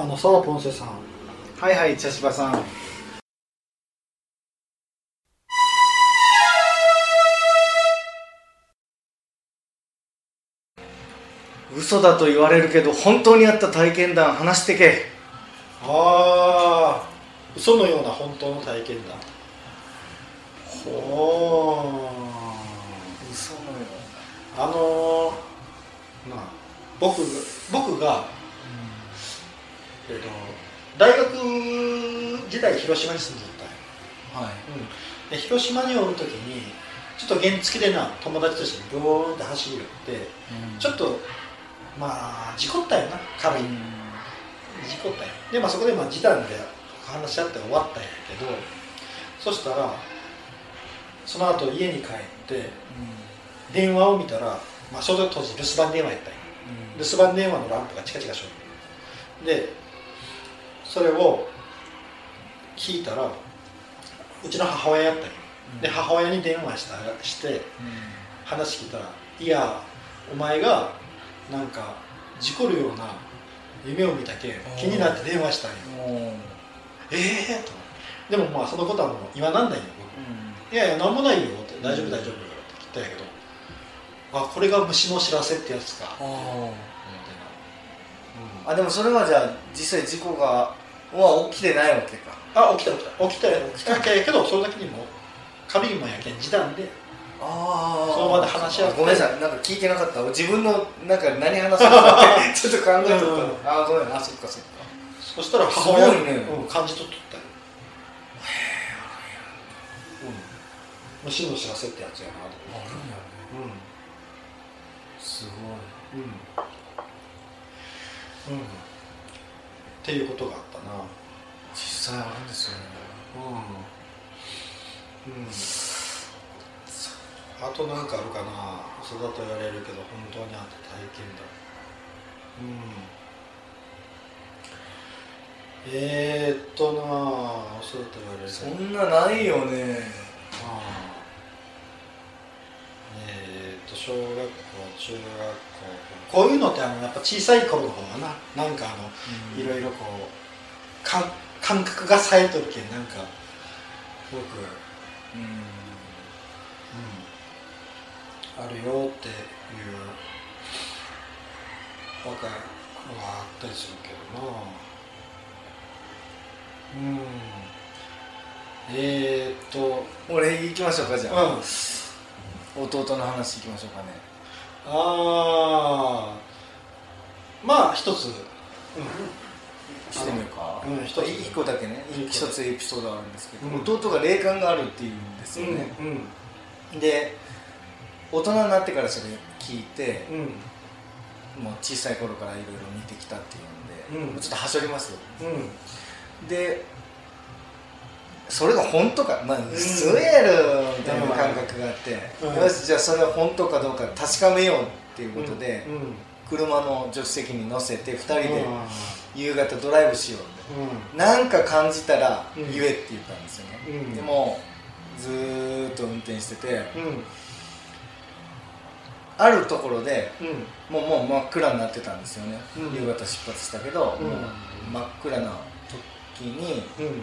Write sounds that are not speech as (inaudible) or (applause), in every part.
あのさあポンセさん。はいはい茶芝さん。嘘だと言われるけど本当にあった体験談話してけ。ああ嘘のような本当の体験だほう嘘のよあのー、まあ僕僕が、えっと大学時代広島に住んでたはい。うん、で広島におる時にちょっと原付でな友達としてブーンって走り寄ってちょっとまあ事故ったよな軽い、事故ったよ。でまあそこでまあ示談で話し合って終わったんやけどそしたらその後家に帰って電話を見たら、まあ、ちょうど当時留守番電話やったんや。留守番電話のランプがチカチカしよるでそれを聞いたらうちの母親やったんよ。で母親に電話したして話聞いたら「いやお前がなんか事故るような夢を見たけ気になって電話したんよ。ええー、と。でもまあそのことはもう言わなんないよ僕。いやいやなんもないよって大丈夫大丈夫って言ったんやけどあこれが虫の知らせってやつか。思ってな、あでもそれはじゃあ実際事故がは起きてないわけか。あ起きた起きた。起きたよ起きた。けどそれだけにも軽いもんやけん示談であその場で話し合って。ごめんなさい。なんか聞いてなかった。自分のなんか何話すかって (laughs) ちょっと考えとった、うん。あごめんあそっかそっか。そしたら母親すごいね。うん、感じ取っとったよ。うん。虫の知らせってやつやなと思って。すごい。うんうん。うんっていうことがあったな。実際あるんですよね。うん、うん、あとなんかあるかな。嘘だと言われるけど本当にあった体験だうん。えー、っとな嘘だと言われる。けどそんなないよね。ああえー、っと小学校中学校こういうのってあのやっぱ小さい頃の方がな。なんかあの、いろいろこうかん感覚が冴えとるけんなんか僕うんうん、あるよっていう若いのがあったりするけどな。うん。えー、っと俺行きましょうかじゃあ、うん弟の話行きましょうかね。ああまあ一つ、してみようか、うん一つ。一個だけね。一つエピソードあるんですけど、うん。弟が霊感があるっていうんですうんよね、うんで大人になってからそれ聞いて、うん。もう小さい頃からいろいろ見てきたっていうんで、うん。ちょっとはしょりますよ。うん。でそれが本当か。まあ嘘やろみたいな感覚があって、うん。よしじゃあそれは本当かどうか確かめようっていうことで、車の助手席に乗せて2人でうん。夕方ドライブしようってなんか感じたら言えって言ったんですよね、うん。でもずーっと運転しててうん。あるところでうん。もうもう真っ暗になってたんですよね、うん。夕方出発したけど、真っ暗な時にうん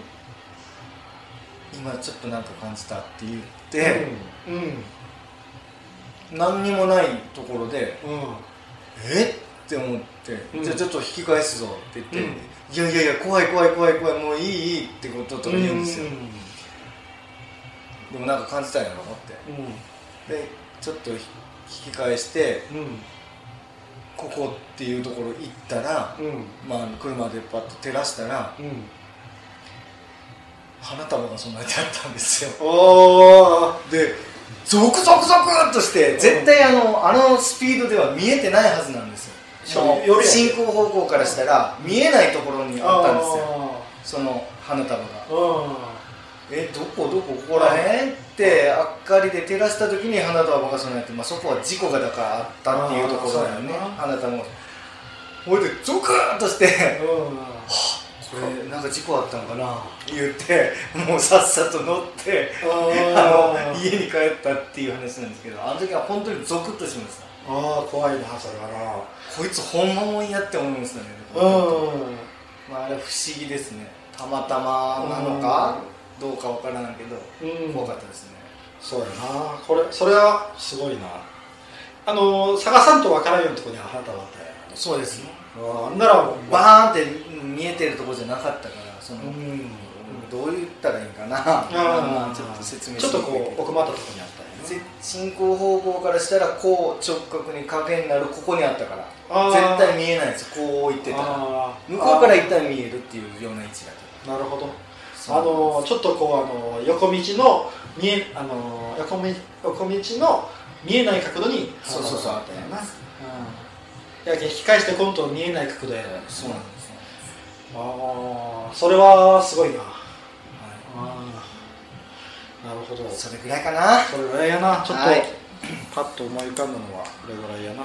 今ちょっとなんか感じたって言って、うん。うん。何にもないところでうん。えっ？て思って、うん。じゃあちょっと引き返すぞって言って、うん。いやいやいや怖い怖い怖い怖いもういいいいってことと言うんですよ、でもなんか感じたんやろって。でちょっと引き返してうん。ここっていうところ行ったら、うん。まあ、車でパッと照らしたらうん花束が備えてあったんですよ。でゾクゾクゾクっとして絶対あのあのスピードでは見えてないはずなんですよ。進行方向からしたら見えないところにあったんですよ。その花束が。あえどこどこここらへんって明かりで照らした時に花束が備えて、まあ、そこは事故がだからあったっていうところだよね。花束が。ほいでゾクッとしてうんこれなんか事故あったのかな？言ってもうさっさと乗ってああの家に帰ったっていう話なんですけどあの時は本当にゾクッとしました。あー怖いなそれはこいつ本物やって思いましたねなうん。まああれ不思議ですね。たまたまなのかどうかわからないけど、うん。怖かったですね。そうやな。これそれはすごいな。あの探さんとわからんようなところにあなたはあったよそうですね。あんならバーンって見えてるところじゃなかったからその、うん。どう言ったらいいんかな。あー。ちょっと説明ちょっとこう奥まったところにあったよね。せ進行方向からしたらこう直角に影になるここにあったから絶対見えないんですよ。こう行ってたら。向こうから行ったら見えるっていうような位置だったなるほど。あのちょっとこうあの横道の見えあの横道横道の見えない角度にそうそうそう。あったよな、うん、やけん引き返して今度見えない角度や。そうなんでああそれはすごいな。はああなるほど。い、それぐらいかな。それぐらいやな。ちょっと、はい。パッと思い浮かんだのはこれぐらいやな。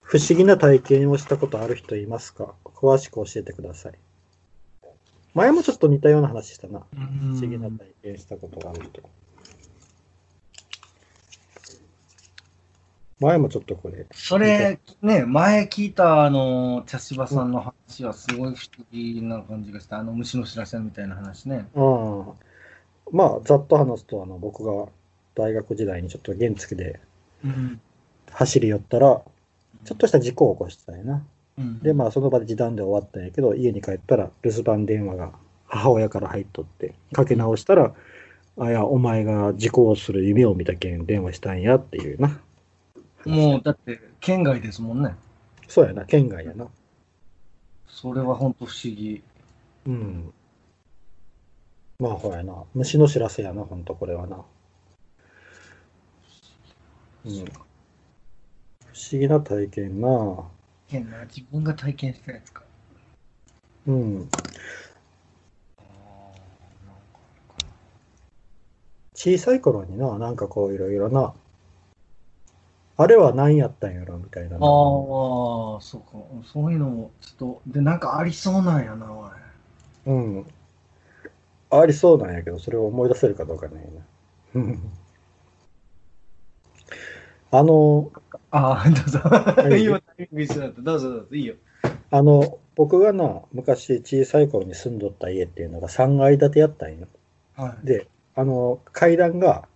不思議な体験をしたことある人いますか？詳しく教えてください。前もちょっと似たような話したな。不思議な体験したことがある人前もちょっとこれそれ、ね、前聞いた、あの、茶芝さんの話はすごい不思議な感じがした。あの、虫の知らせみたいな話ね。うんまあざっと話すとあの僕が大学時代にちょっと原付でうん。走り寄ったらちょっとした事故を起こしたんやなうん、でまあその場で時短で終わったんやけど家に帰ったら留守番電話が母親から入っとってかけ直したら「あいやお前が事故をする夢を見たけん電話したんや」っていうなもう、だって、県外ですもんね。そうやな県外やな。それは本当不思議。うん。まあほやな虫の知らせやなほんとこれはな。うん。不思議な体験な。変な、自分が体験したやつか。うん。小さい頃にななんかこういろいろなあれは何やったんやろみたいなああ、そうか。そういうのも、ちょっと、で、なんかありそうなんやな、おい。うんありそうなんやけどそれを思い出せるかどうかねうんあのああ、どうぞ。い今タイミング一緒だった。どうぞどうぞ、いいよ。あの僕がな昔小さい頃に住んどった家っていうのが3階建てやったんよはい。であの階段が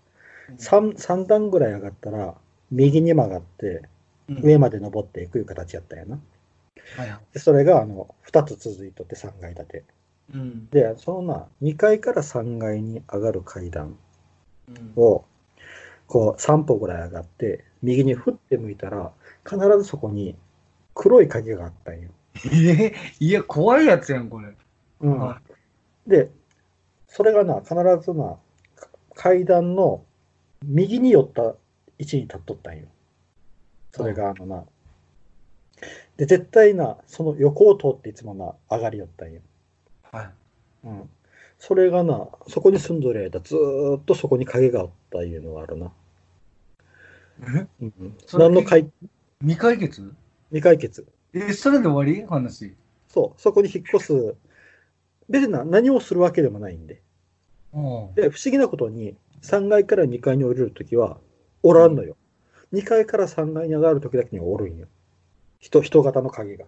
3, 3段ぐらい上がったら右に曲がってうん。上まで登っていくいう形やったんやな。はいはい。でそれがあの2つ続いとって3階建て。うん。でそのな2階から3階に上がる階段うん。をこう3歩ぐらい上がって右に振って向いたら必ずそこに黒い影があったんよ、えいや、怖いやつやん、これ。うん。はでそれがな必ずなか階段の右に寄った位置に立っとったんよそれがあのなで絶対なその横を通っていつもな上がりよったんよはい。うん、それがな、そこに住んどる間、ずーっとそこに影があったいうのがあるな。え？うん、何の解未解決？未解決。え、それで終わり？話。そう、そこに引っ越す。別にな何をするわけでもないんで。うん。で、不思議なことに、3階から2階に降りるときは、おらんのよ。2階から3階に上がるときだけにはおるんよ。人、人型の影が。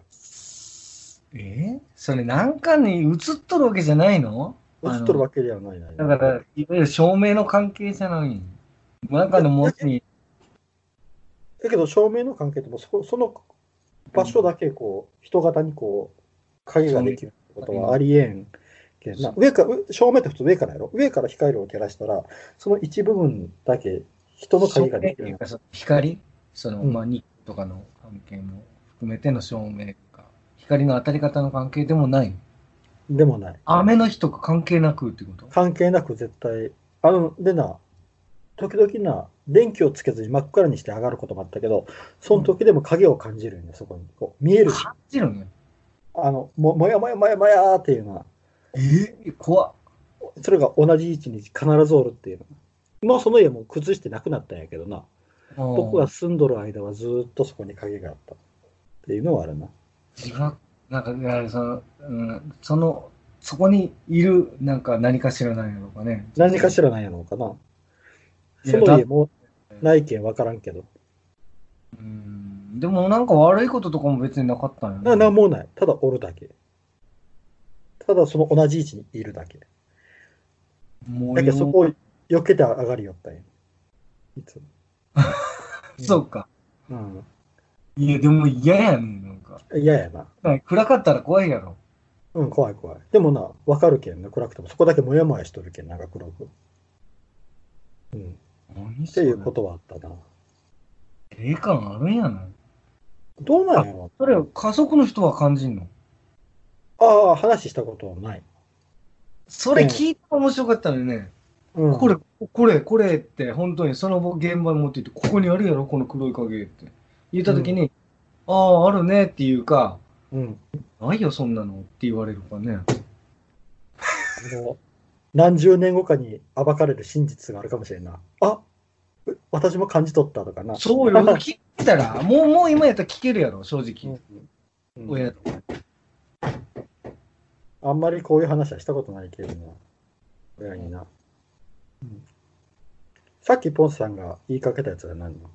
え？それなんかに映っとるわけじゃないの？映っとるわけではないな。だから、いわゆる照明の関係じゃない。中の文字に。だけど、照明の関係でもそ、その場所だけこう、人型にこう、影ができるってことはありえんけんな。上か照明って普通上からやろ？上から光を照らしたら、その一部分だけ人の影ができる光？その、うんまあ、日とかの関係も含めての照明か。光の当たり方の関係でもない？でもない。雨の日とか関係なくってこと？関係なく絶対、あの、でな、時々な、電気をつけずに真っ暗にして上がることもあったけど、その時でも影を感じるんよ、そこに。こう見える。感じるんや。あの、ももやもやもやもやーっていうのは、え怖っ。それが同じ位置に必ずおるっていうの。もうその家も崩してなくなったんやけどな。僕が住んどる間はずーっとそこに影があった。っていうのはあるな。自分なんか、その、うん、その、そこにいる、なんか何かしらなんやろうかね。何かしらなんやろうかな。その家もないけん分からんけど。うん。でもなんか悪いこととかも別になかったんやななんもない。ただおるだけ。ただその同じ位置にいるだけ。もうだけどそこを避けて上がりよったんや。いつも。(laughs) そうか。うん。いや、でも嫌やねん、なんか。嫌やな。暗かったら怖いやろ。うん、怖い怖い。でもな、分かるけんな、暗くても。そこだけもやもやしとるけん、なんか黒く。うん。何っていうことはあったな。霊感あるんやな。どうなんやろそれ、家族の人は感じんの？ああ、話したことはない。それ聞いて面白かったのよね。うん。これ、これ、これって、本当にその現場に持って行って、ここにあるやろ、この黒い影って。言ったときに、ああ、あるねっていうか、うん。ないよ、そんなのって言われるかね。何十年後かに暴かれる真実があるかもしれんな。あう私も感じ取ったとかな。そうよ、聞いたら、(laughs) もう、もう今やったら聞けるやろ、正直。うん親と。あんまりこういう話はしたことないけどな。親にな。うんさっきポンさんが言いかけたやつは何？の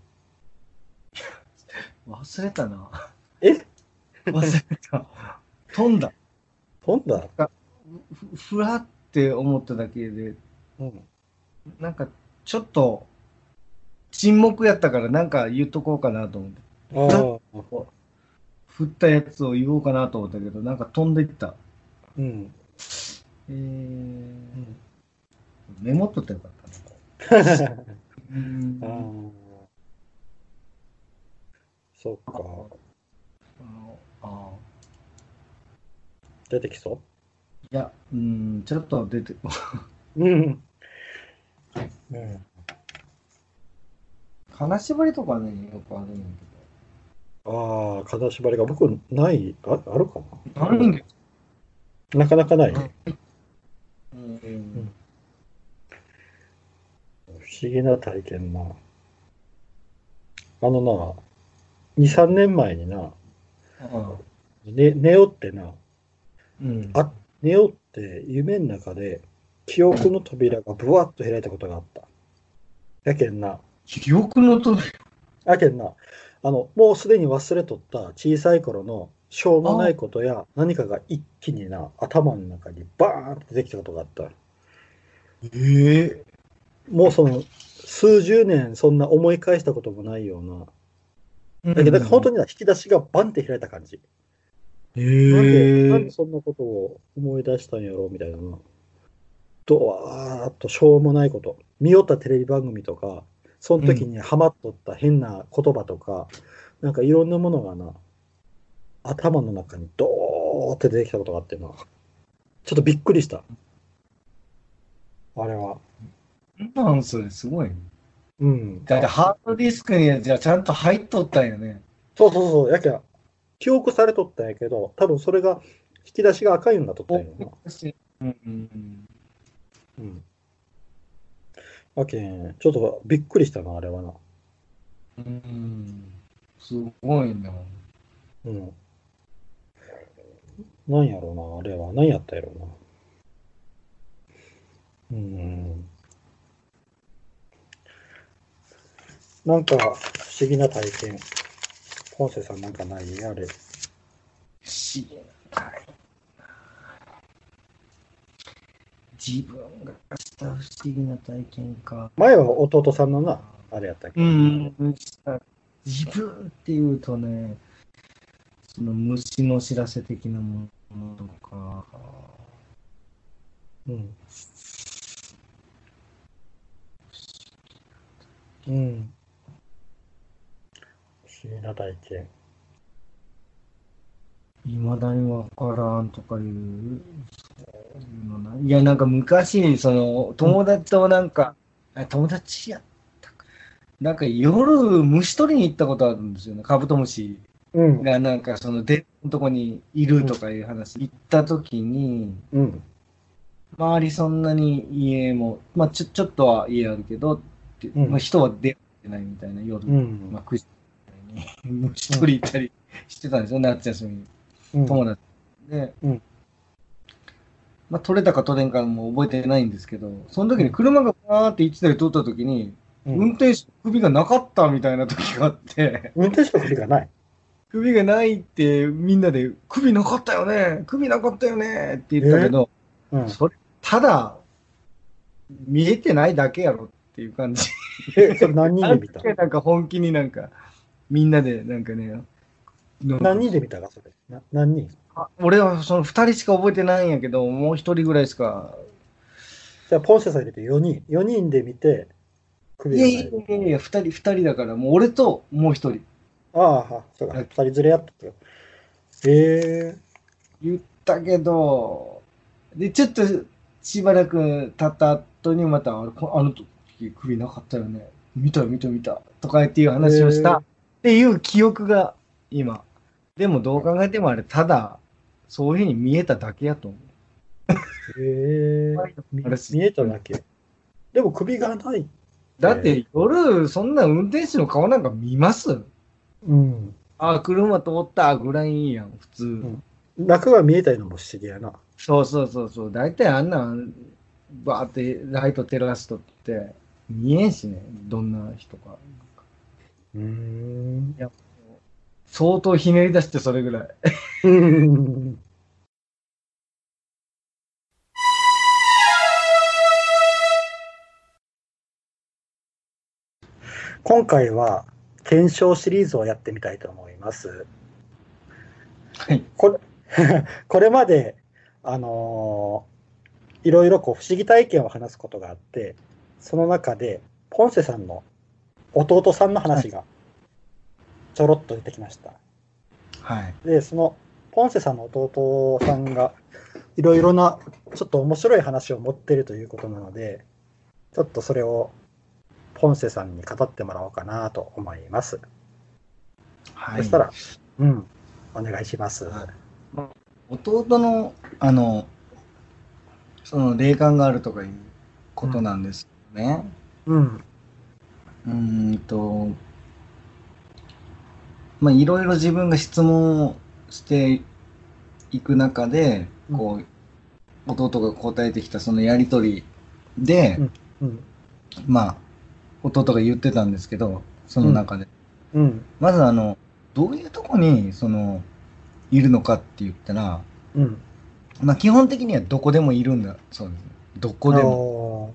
忘れたな。え？忘れた。飛んだ。飛んだ？ふふらって思っただけで、うん。なんか、ちょっと、沈黙やったから、なんか言っとこうかなと思って。振ったやつを言おうかなと思ったけど、なんか飛んでいった。うん。えー、メモっとったらよかったな。(laughs) うんあーそっか。あのあ出てきそいや、うん、ちょっと出て、う (laughs) うん。うん。金縛りとかね、よくあるんやああ、金縛りが僕ない、ああるかけど。あるん。ななかなかない？うん。不思議な体験な。あのな、2、3年前にな、あね、寝よってな、うん。あ寝よって夢の中で記憶の扉がブワッと開いたことがあった。やけんな、記憶のとやけんな、あの、もうすでに忘れとった小さい頃のしょうもないことや何かが一気にな、頭の中にバーンって出てきたことがあった。ええもうその、数十年そんな思い返したこともないような。だけど、本当にな引き出しがバンって開いた感じ。えなんで、なんえでそんなことを思い出したんやろうみたいなな。ドワーッとしょうもないこと。見よったテレビ番組とか、その時にハマっとった変な言葉とか、なんかいろんなものがな、頭の中にドーって出てきたことがあってな。ちょっとびっくりした。あれは。なんそれすごいね。うん。だってハードディスクにじゃあちゃんと入っとったんやね。そうそうそう。やけん記憶されとったんやけど、多分それが、引き出しが赤いようになっとったんやな。うんうんうん。やけん、ちょっとびっくりしたな、あれはな。うん。うん。すごいな。うん。なんやろうな、あれは。何やったやろうな。うん。なんか、不思議な体験。ポンセさんなんかない？あれ。不思議な体験自分がした不思議な体験か。前は弟さんのな、あれやったけ？うど。ん。自分っていうとね、その虫の知らせ的なものとか、うん。うん。不思議な体験。いまだにわからんとかいう、いや、なんか昔、その、友達となんか、あ友達やったか。なんか夜、虫取りに行ったことあるんですよね。カブトムシうん。がなんかその、で、とこにいるとかいう話。行った時に、うん。周りそんなに家も、まあちょ、ちょっとは家あるけど、まあ人は出会ってないみたいな夜、うんまあ9時に虫取り行ったりしてたんですよ、夏休みに。うん。友達で、うんまあ、取れたか取れんかも覚えてないんですけど、その時に車がバーって1台通った時に、うん運転手首がなかったみたいな時があって、運転手の首がない。首がないってみんなで、首なかったよね首なかったよねって言ったけど、うん。それ、ただ、見えてないだけやろっていう感じ。え、それ何人で見た (laughs) なんか本気になんか、みんなでなんかね、何人で見たか、それ？な何人？あ俺はその2人しか覚えてないんやけど、もう1人ぐらいしか。じゃあ、ポンセさん入れて4人。4人で見て、首いやいい。やいやいや、2人、二人だから、もう俺ともう1人。ああ、はそうか。2人連れやったよ。え言ったけど、で、ちょっとしばらく経った後にまた、あの時首なかったよね。見た見た見た。とかっていうー、話をしたっていう記憶が今。でもどう考えてもあれ、ただ、そういうふうに見えただけやと思う。えー、みあれ見えただけ。でも首がない。だって夜、そんな運転手の顔なんか見ます？うん。あ、車通ったぐらいやん、普通。ん中が見えたのも不思議やな。そうそうそうそう。大体あんなん、バーってライト照らすとって、見えんしね、どんな人か。うーん。相当ひねり出してそれぐらい。(laughs) 今回は検証シリーズをやってみたいと思います。はい。これ (laughs) これまで、あのーいろいろこう不思議体験を話すことがあって、その中で、ポンセさんの弟さんの話がちょろっと出てきました。はい。で、そのポンセさんの弟さんがいろいろなちょっと面白い話を持ってるということなので、ちょっとそれをポンセさんに語ってもらおうかなと思います。はい。そしたら、うん、お願いします。はい弟の、あの、その霊感があるとかいうことなんですよね。うん、うーんと、まあ、いろいろ自分が質問をしていく中で、こう、弟が答えてきたそのやりとりで、うんうん、まあ、弟が言ってたんですけど、その中で。うん、まず、あの、どういうとこに、その、いるのかって言ったら、うん。まあ、基本的にはどこでもいるんだそうです。どこでも。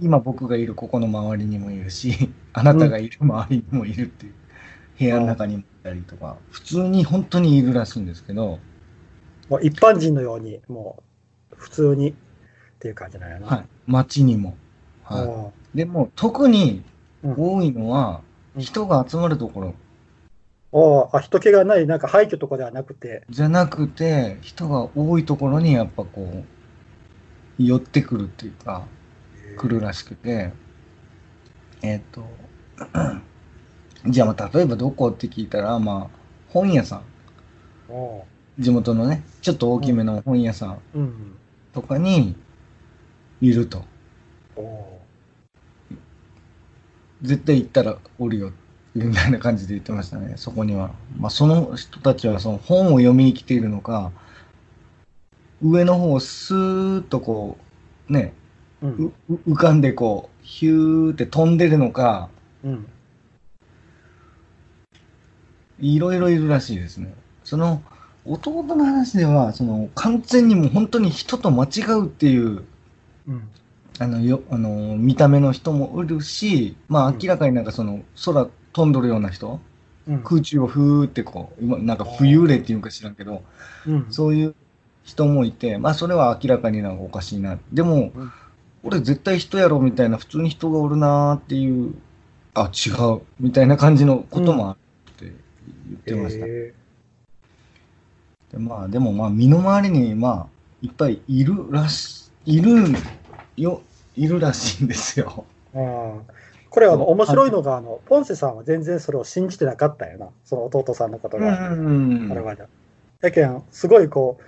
今僕がいるここの周りにもいるし、(laughs) あなたがいる周りにもいるっていう、部屋の中にもいたりとか、普通に本当にいるらしいんですけど、もう一般人のように、もう普通にっていう感じなんやな。はい、街にも。はおい、でも特にうん。多いのは、うん。人が集まるところ。おあ人気がない、なんか廃墟とかではなくて、じゃなくて、人が多いところにやっぱこう、寄ってくるっていうか、来るらしくて、えっ、と、じゃあまあ例えばどこって聞いたら、まあ本屋さん、お地元のね、ちょっと大きめの本屋さんうん。とかにいると。お絶対行ったらおるよ、みたいな感じで言ってましたね、そこには。まあその人たちはその本を読みに来ているのか、上の方をスーッとこう、ね、うん。う浮かんでこう、ヒューって飛んでるのか、うん。いろいろいるらしいですね。その弟の話では、その完全にもう本当に人と間違うっていう、うん。あのよあの見た目の人もいるし、まあうん明らかになんかその空飛んどるような人、うん。空中をふーってこう、今なんか浮遊霊っていうか知らんけど、うん。そういう人もいて、まあそれは明らかになんかおかしいな。でも、うん俺絶対人やろみたいな、普通に人がおるなーっていう、あ、違うみたいな感じのこともあるって言ってました。へでまあでもまあ身の回りにまあいっぱいいるらしいるよいるらしいんですよ。ーああこれあの面白いのがあのポンセさんは全然それを信じてなかったよなその弟さんのことが、んあれはけんすごいこう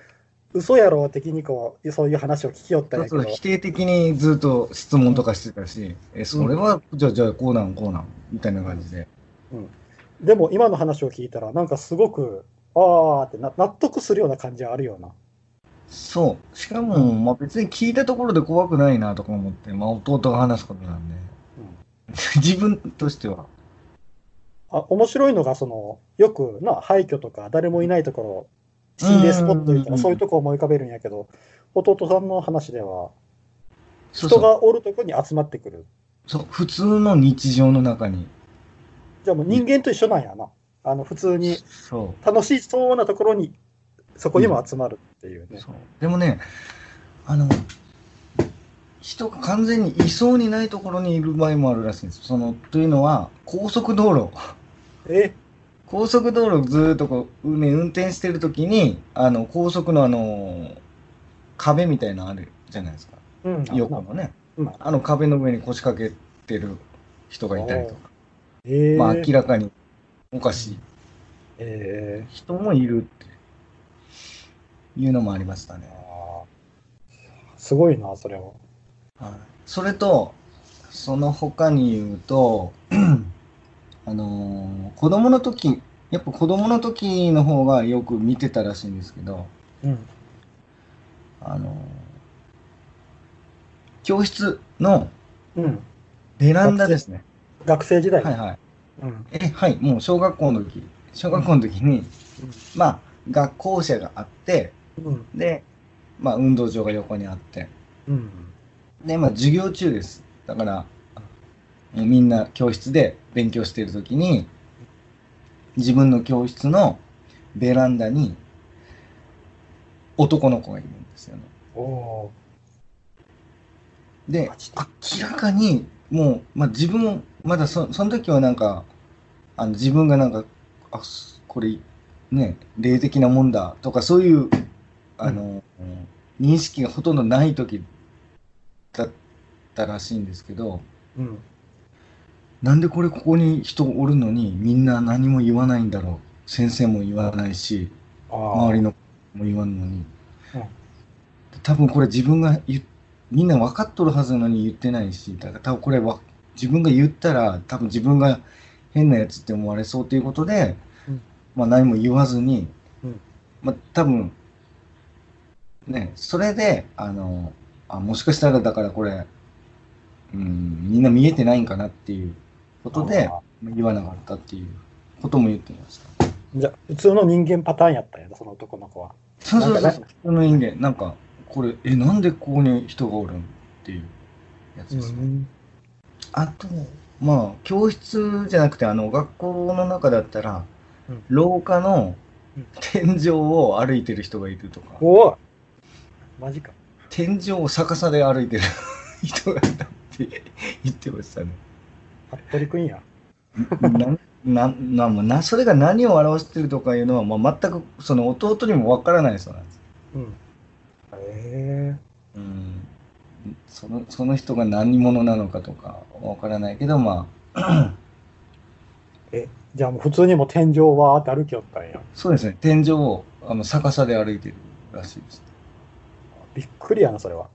嘘やろ的にこうそういう話を聞きよったやけど否定的にずっと質問とかしてたし、えそれは、じゃあじゃあこうなんこうなんみたいな感じで。でも今の話を聞いたらなんかすごくああってな納得するような感じはあるようなそう。しかも、まあ別に聞いたところで怖くないなとか思って、まあ弟が話すことなんで。(laughs) 自分としては。あ面白いのが、その、よくな、廃墟とか誰もいないところ、心霊スポット言ったらそういうとこ思い浮かべるんやけど、弟さんの話では、人がおるとこに集まってくる。そう普通の日常の中に。じゃあもう人間と一緒なんやな。あの、普通に。楽しそうなところに、そこにも集まるっていうね。そうでもね、あの、人が完全にいそうにないところにいる場合もあるらしいんです。その、というのは、高速道路。え、高速道路をずーっとこう、ね、運転してるときに、あの、高速のあの、壁みたいなのあるじゃないですか。うん。横のね。うんあの壁の上に腰掛けてる人がいたりとか。えー、まあ明らかにおかしいえ人もいるっていうのもありましたねすごいな、それは。はい、それと、その他に言うと、あのー子供の時、やっぱ子供の時の方がよく見てたらしいんですけど、うん。あのー教室のうん。ベランダですね。学生時代。はいはい。うん。え、はい、もう小学校の時、小学校の時に、まあ、学校舎があって、うん。で、まあ、運動場が横にあって、うん。で、まあ、授業中です。だから、みんな教室で勉強しているときに、自分の教室のベランダに男の子がいるんですよね。で明らかに、もう、まあ、自分も、まだそその時はなんか、あの自分がなんか、あ、すこれ、ね、霊的なもんだとか、そういう、あの、認識がほとんどない時だったらしいんですけど、ー。うん。なんでこれここに人おるのにみんな何も言わないんだろう。先生も言わないし。周りのも言わんのに。うん多分これ自分がみんな分かっとるはずなのに言ってないし、だから多分これは自分が言ったら多分自分が変なやつって思われそうということで、うんまあ何も言わずに、うんまあ多分、ね、それで、あの、あ、もしかしたらだからこれ、うん、みんな見えてないんかなっていうことであ言わなかったっていうことも言ってました。じゃあ普通の人間パターンやったんその男の子は。そうそうそう。普通の人間、なんか、これ、え、なんでここに人がおるんっていうやつですね。ん。あと、まあ、教室じゃなくて、あの、学校の中だったら、うん廊下のうん天井を歩いてる人がいるとか、おおマジか。天井を逆さで歩いてる人がいたって言ってましたね。服部君や。な、な、(laughs) な、な、それが何を表してるとかいうのは、まあ、全く、その弟にもわからないそうなんです。うん。へえうん。その、その人が何者なのかとかわからないけど、まあ、え、じゃあもう普通にもう天井は歩きよったんや。そうですね、天井をあの逆さで歩いてるらしいです。びっくりやな、それは。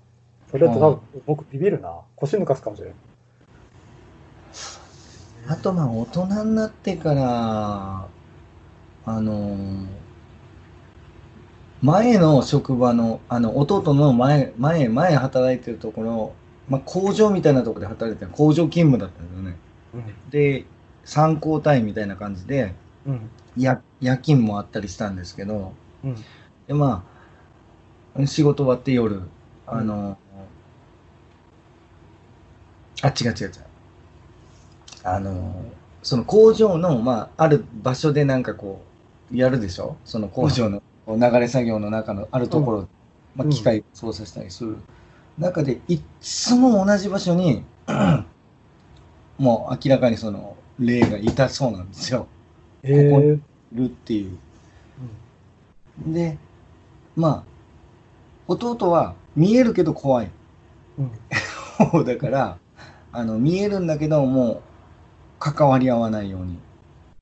それだと多う分僕ビビるな。腰抜かすかもしれん。あと、まあ、大人になってから、あのー前の職場の、あの、弟の前、前、前働いてるところ、まあ、工場みたいなところで働いてた工場勤務だったんですよね。で、参考隊みたいな感じで、うん。夜勤もあったりしたんですけど、うん。で、まあ、仕事終わって夜、あの、あ、違う違う違う。あの、その工場の、まあ、ある場所でなんかこう、やるでしょ？その工場の流れ作業の中のあるところ、まあ、うん。機械操作したりする。中で、いっつも同じ場所に、もう明らかにその霊がいたそうなんですよ。ええここいるっていう。で、まあ、弟は見えるけど怖い。(laughs) だから、あの、見えるんだけど、もう、関わり合わないように。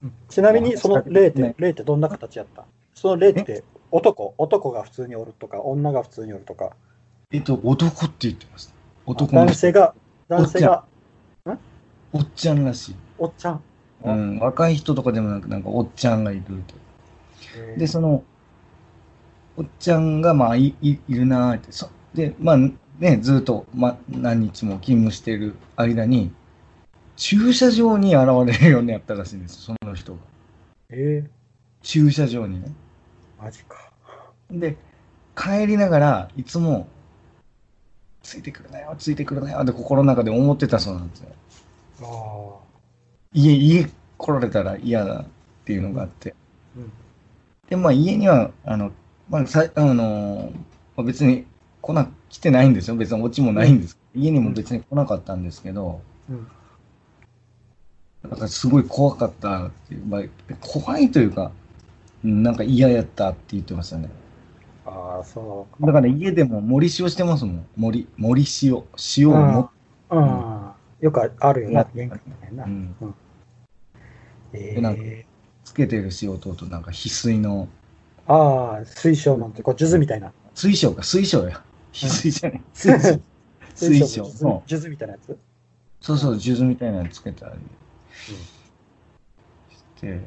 うんちなみにその霊ってね、霊ってどんな形やった？その霊って男、男が普通におるとか、女が普通におるとか、えっと、男って言ってました。男男性が、男性が、おっちゃんらしい。おっちゃん？うん、若い人とかでもなく、なんかおっちゃんがいると。で、その、おっちゃんが、まあ、いいいるなーって。そで、まあ、ね、ずっと、まあ、何日も勤務している間に、駐車場に現れるようになったらしいんですその人が。ええ駐車場にね。マジか。で、帰りながらいつも、ついてくるなよ、ついてくるなよって心の中で思ってたそうなんですよ。ああ。家、家来られたら嫌だっていうのがあって。うん。で、まあ家には、あの、まあ、さあのまあ別に来な、来てないんですよ。別にオチもないんです。家にも別に来なかったんですけど、うん。だからすごい怖かったっていう、まあ、怖いというか、うんなんか嫌やったって言ってましたね。ああ、そうだから家でも森塩してますもん。森、森塩。塩をも、うん。よくあるよな、うん玄関みたいな。うん、えでなんかえつけてる塩と、なんか翡翠の、ああ、水晶なんて、こう、数珠みたいな。水晶か、水晶や。翡翠じゃない。水晶。水晶。数珠みたいなやつ？そうそう、数珠みたいなのつけたりして、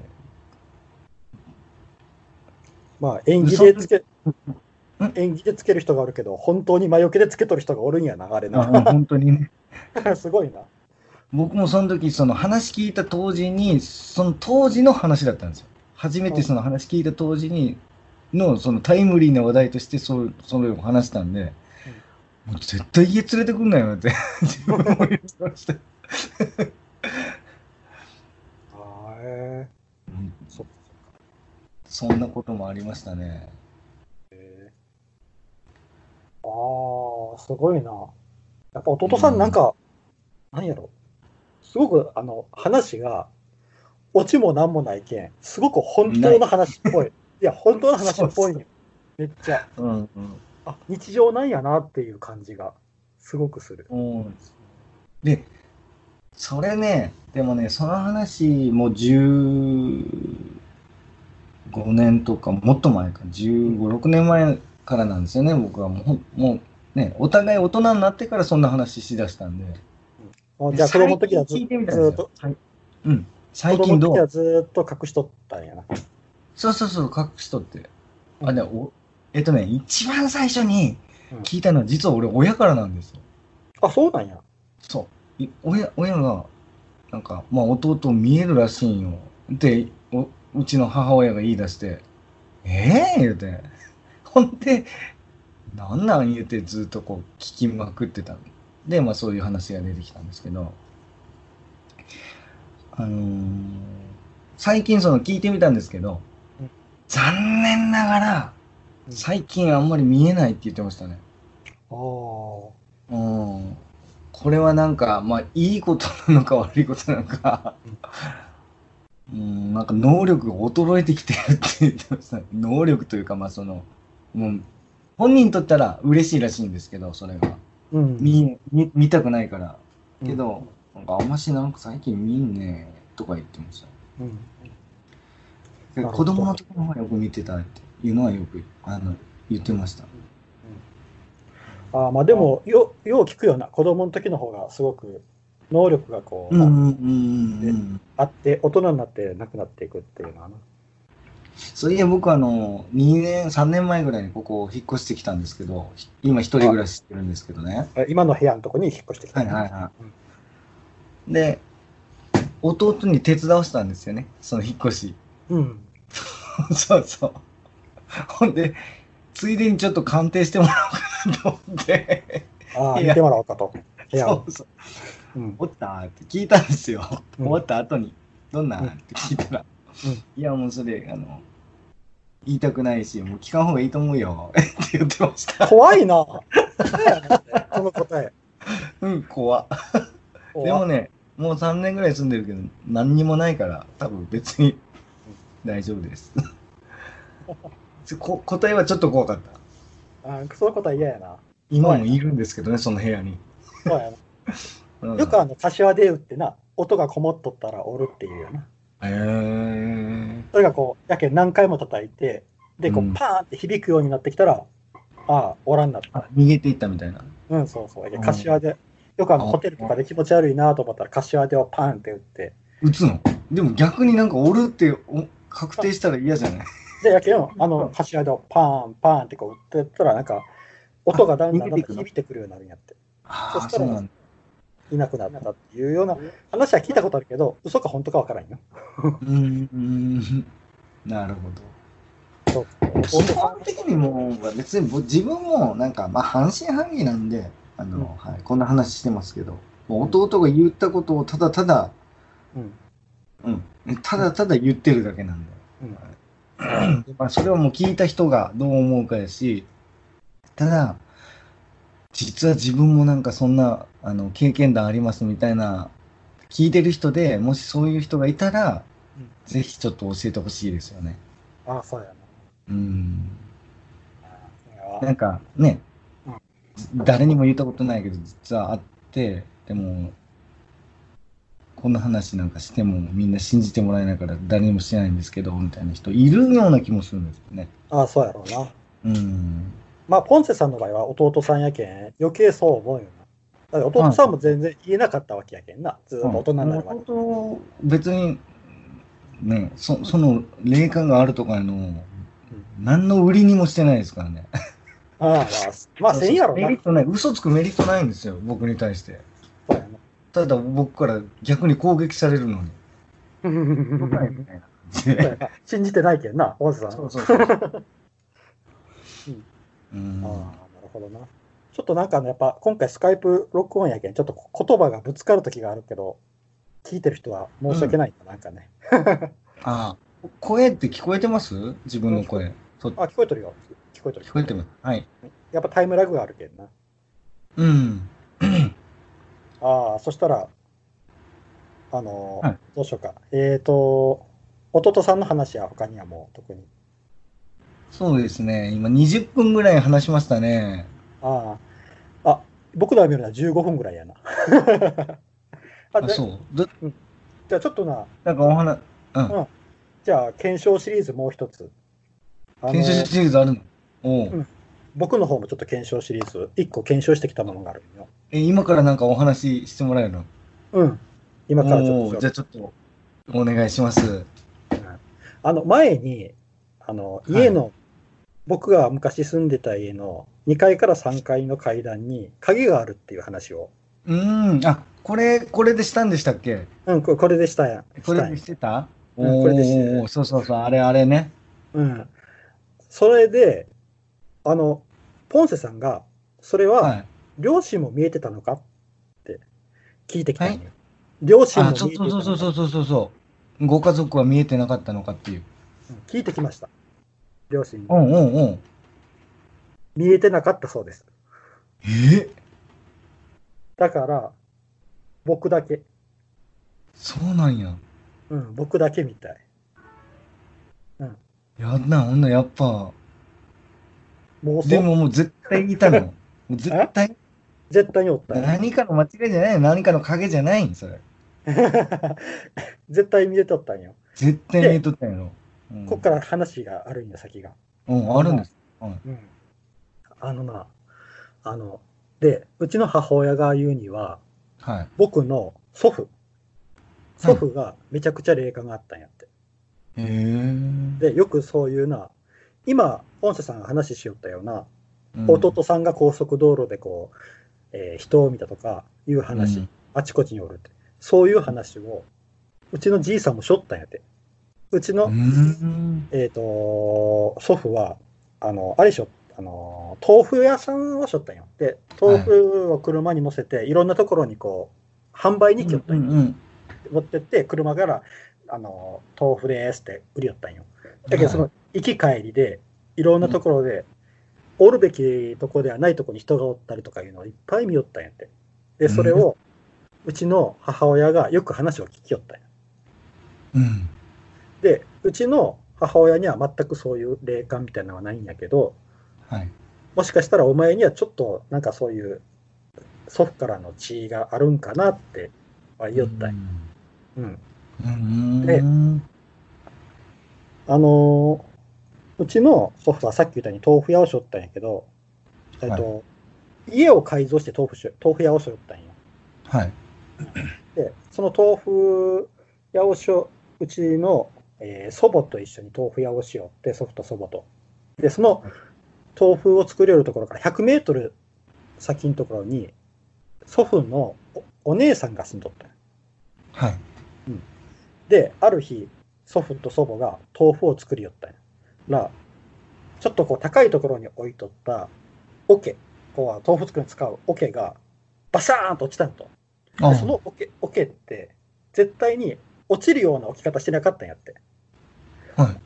まあ、演技でつけん、演技でつける人がおるけど、本当に魔除けでつけとる人がおるんやな、あれな。本当にね。(laughs) すごいな。僕もその時、その話聞いた当時に、その当時の話だったんですよ。初めてその話聞いた当時に、の、そのタイムリーな話題としてそ、それを話したんで、もう絶対家連れてくんなよって、自分も言ってました。ああ、えうんえそっかそんなこともありましたね。ああ、すごいな。やっぱ弟さんなんか、なんやろ。すごく、あの、話が、オチもなんもないけん、すごく本当の話っぽい。いや、本当の話っぽいね。めっちゃ。うんうん。あ、日常なんやなっていう感じが、すごくする。うんで、それね、でもね、その話も15年とか、もっと前か、15、6年前からなんですよね、僕はもうもうね、お互い大人になってからそんな話しだしたんで。あじゃあ、子供の時はずっとはいうん。子最供の時は近どうずっと隠しとったんやな。そうそうそう、隠しとって。あ、でおえっとね、一番最初に聞いたのは、実は俺、親からなんですよ。あ、そうなんや。親親が、なんか、まあ、弟見えるらしいんよ。で、おうちの母親が言い出して、ええ言うて。(laughs) ほんで、なんなん言うてずっとこう聞きまくってたの。で、まあそういう話が出てきたんですけど、あのー最近その聞いてみたんですけど、うん残念ながら、うん最近あんまり見えないって言ってましたね。ああ。うんこれはなんか、まあ、いいことなのか悪いことなのか、うん、なんか能力が衰えてきてるって言ってました。能力というか、まあ、その、もう、本人にとったら嬉しいらしいんですけど、それが。うん。見、見見たくないから。うんけど、なんかあんましなんか最近見んねとか言ってました。うん。子供の時の方がよく見てたっていうのはよくあの言ってました。ああ、まあでも、よ、よう聞くよな。子供の時の方がすごく能力がこう、うんうんうんうん。あって、大人になってなくなっていくっていうのはな。そういや僕あの2年3年前ぐらいにここ引っ越してきたんですけどひ今一人暮らししてるんですけどねあ今の部屋のとこに引っ越してきた。はいはいはいで弟に手伝わせたんですよねその引っ越しうん。(laughs) そうそうほんでついでにちょっと鑑定してもらおうかなと思って。ああ、見てもらおうかと。そう。そう。うん。おったって聞いたんですよ、うん。終わった後に。どんなん？って聞いたら、うん。いやもうそれあの言いたくないしもう聞かん方がいいと思うよ。(laughs) って言ってました。怖いな。(laughs) この答え。うん怖。っでもねもう3年ぐらい住んでるけど何にもないから多分別に大丈夫です。(laughs) こ答えはちょっと怖かったあその答え嫌やな。今もいるんですけどねその部屋に、そうや (laughs) うんな。よくあの、柏で打ってな、音がこもっとったらおるっていうよな。へえそれがこう、やけん何回も叩いて、で、こうパーンって響くようになってきたら、ああ、おらんなった。あ逃げていったみたいなうん、そうそう。柏で、よくあの、あホテルとかで気持ち悪いなと思ったら、柏手をパーンって打って、撃つの？でも逆になんかおるってお確定したら嫌じゃない？で、やけん、あの、柏手をパーン、パーンってこう打ってったら、なんか、音がだんだんだん響いてくるようになるんやって。あそしたらいなくなったっていうような話は聞いたことあるけど、嘘か本当かわからんよ。うんうん。なるほど。そう。基本的にもう別に僕自分もなんかまあ半信半疑なんであの、うん。はい、こんな話してますけどもう弟が言ったことをただただ、うん。うん、ただただ言ってるだけなんで、うんまあ、それはもう聞いた人がどう思うかやしただ実は自分もなんかそんなあの経験談ありますみたいな聞いてる人でもしそういう人がいたら、うん。ぜひちょっと教えてほしいですよね。ああ、そうやうん。な。なんかね、誰にも言ったことないけど、実はあって、でも、こんな話なんかしてもみんな信じてもらえないから誰にもしてないんですけど、みたいな人いるような気もするんですよね。ああ、そうやろうな。うん。まあ、ポンセさんの場合は弟さんやけん、余計そう思うよな。だ弟さんも全然言えなかったわけやけんな。ずっと大人になるまで。弟別に、ね、そその霊感があるとかの、何の売りにもしてないですからね。ああ、まあ、まあ、せんやろな。メリットない。嘘つくメリットないんですよ、僕に対して。そうやな。ただ僕から逆に攻撃されるのに。みたいな感じでそうやな信じてないけんな、ポンセさん。そうそうそう。うんああ、なるほどな。ちょっとなんかね、やっぱ今回スカイプ録音やけん、ちょっと言葉がぶつかる時があるけど、聞いてる人は申し訳ないな、なんかね。ああ、声って聞こえてます？自分の声。そあ、聞こえてるよ。聞こえてる。聞こえてます。はい。やっぱタイムラグがあるけんな。うん。ああ、そしたら、あのーはいどうしようか。えっ、と、弟さんの話は他にはもう特に。そうですね。今20分ぐらい話しましたね。ああ、あ、僕らが見るのは15分ぐらいやな。(laughs) あそう。どじゃあちょっとな、なんかお話、うん。じゃあ検証シリーズもう一つ。検証シリーズあるの？おううん僕の方もちょっと検証シリーズ、1個検証してきたものがあるんよ。え、今からなんかお話ししてもらえるの？うん。今からちょっとじゃあちょっとお願いします。あの、前に、あの、家の、僕が昔住んでた家の2階から3階の階段に鍵があるっていう話を、うーん。あ、これ、これでしたんでしたっけ？うん、これこれでしたやん。これでしたんやしてた？うんこれでしてそうそうそう、あれあれね。うん。それで、あの、ポンセさんが、それは、はい。両親も見えてたのか？って聞いてきたんよ。はい両親もあ、見えてたのか？そうそうそうそうそうそうそう。ご家族は見えてなかったのかっていう。うん聞いてきました。両親もうんうんうん。見えてなかったそうです。え？だから、僕だけ、そうなんや。うん、僕だけみたい。やんな、ほんなやっぱ。妄想でももう絶対いたの。(laughs) もう絶対絶対におったよ。何かの間違いじゃないの何かの影じゃないんそれ。(laughs) 絶対見えとったんよ。絶対見えとったんやろ。うん、こっから話があるんよ、先が。うん、あるんです。うん。あのな、あの、で、うちの母親が言うには、はい。僕の祖父、祖父がめちゃくちゃ霊感があったんやって。へえ。で、よくそういうな、今、ポンセさんが話しよったような、うん弟さんが高速道路でこう、えー人を見たとかいう話、うんあちこちにおるって。そういう話を、うちのじいさんもしょったんやって。うちの、うーん。えっ、と、祖父は、あの、あれしょ、あの、豆腐屋さんをしょったんよ。で、豆腐を車に乗せて、いろんなところにこう、販売に来よったんよ。うんうん持ってって、車から、あの、豆腐ですって売りよったんよ。だけど、その、行き帰りで、いろんなところで、おるべきとこではないとこに人がおったりとかいうのをいっぱい見よったんやって。で、それを、うちの母親がよく話を聞きよったんや。うん。で、うちの母親には全くそういう霊感みたいなのはないんやけど、はい。もしかしたらお前にはちょっとなんかそういう祖父からの血があるんかなっては言いよったんや。うん。うん。でうんあのーうちの祖父はさっき言ったように豆腐屋をしょったんやけど、えっと、家を改造して豆腐し豆腐屋をしょったんよ。はい。で、その豆腐屋をしょ、うちの、えー祖母と一緒に豆腐屋をしよって、祖父と祖母と。で、その豆腐を作れるところから100メートル先のところに、祖父のおお姉さんが住んどったんよはい。で、ある日、祖父と祖母が豆腐を作りよったんや。ら、ちょっとこう高いところに置いとった桶、こう豆腐作りに使う桶がバシャーンと落ちたんと。あでその桶桶って絶対に落ちるような置き方してなかったんやって。はい。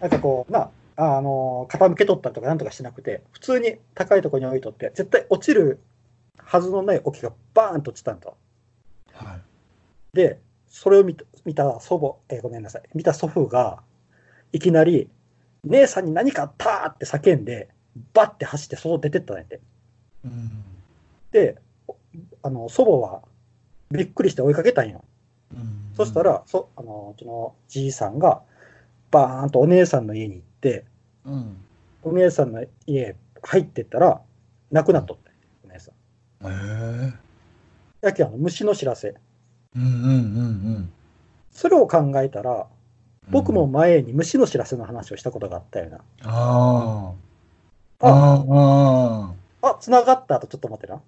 なんかこう、な、ああの傾けとったりとかなんとかしなくて、普通に高いところに置いとって、絶対落ちるはずのない桶がバーンと落ちたんと。はい。で、それを見た見た祖母、えーごめんなさい、見た祖父が、いきなり、姉さんに何かあったって叫んで、バッて走って外出てったんやって。うん。で、おあの祖母はびっくりして追いかけたんよ。うんそした、ら、そあのうちのじいさんが、バーンとお姉さんの家に行って、うん。お姉さんの家入ってったら、亡くなっとったお姉さん。へえ。やけあの虫の知らせ。うんうんうんそれを考えたら、うん。僕も前に虫の知らせの話をしたことがあったよな。ああ。あああ。ああ、繋がったとちょっと待ってな。あ。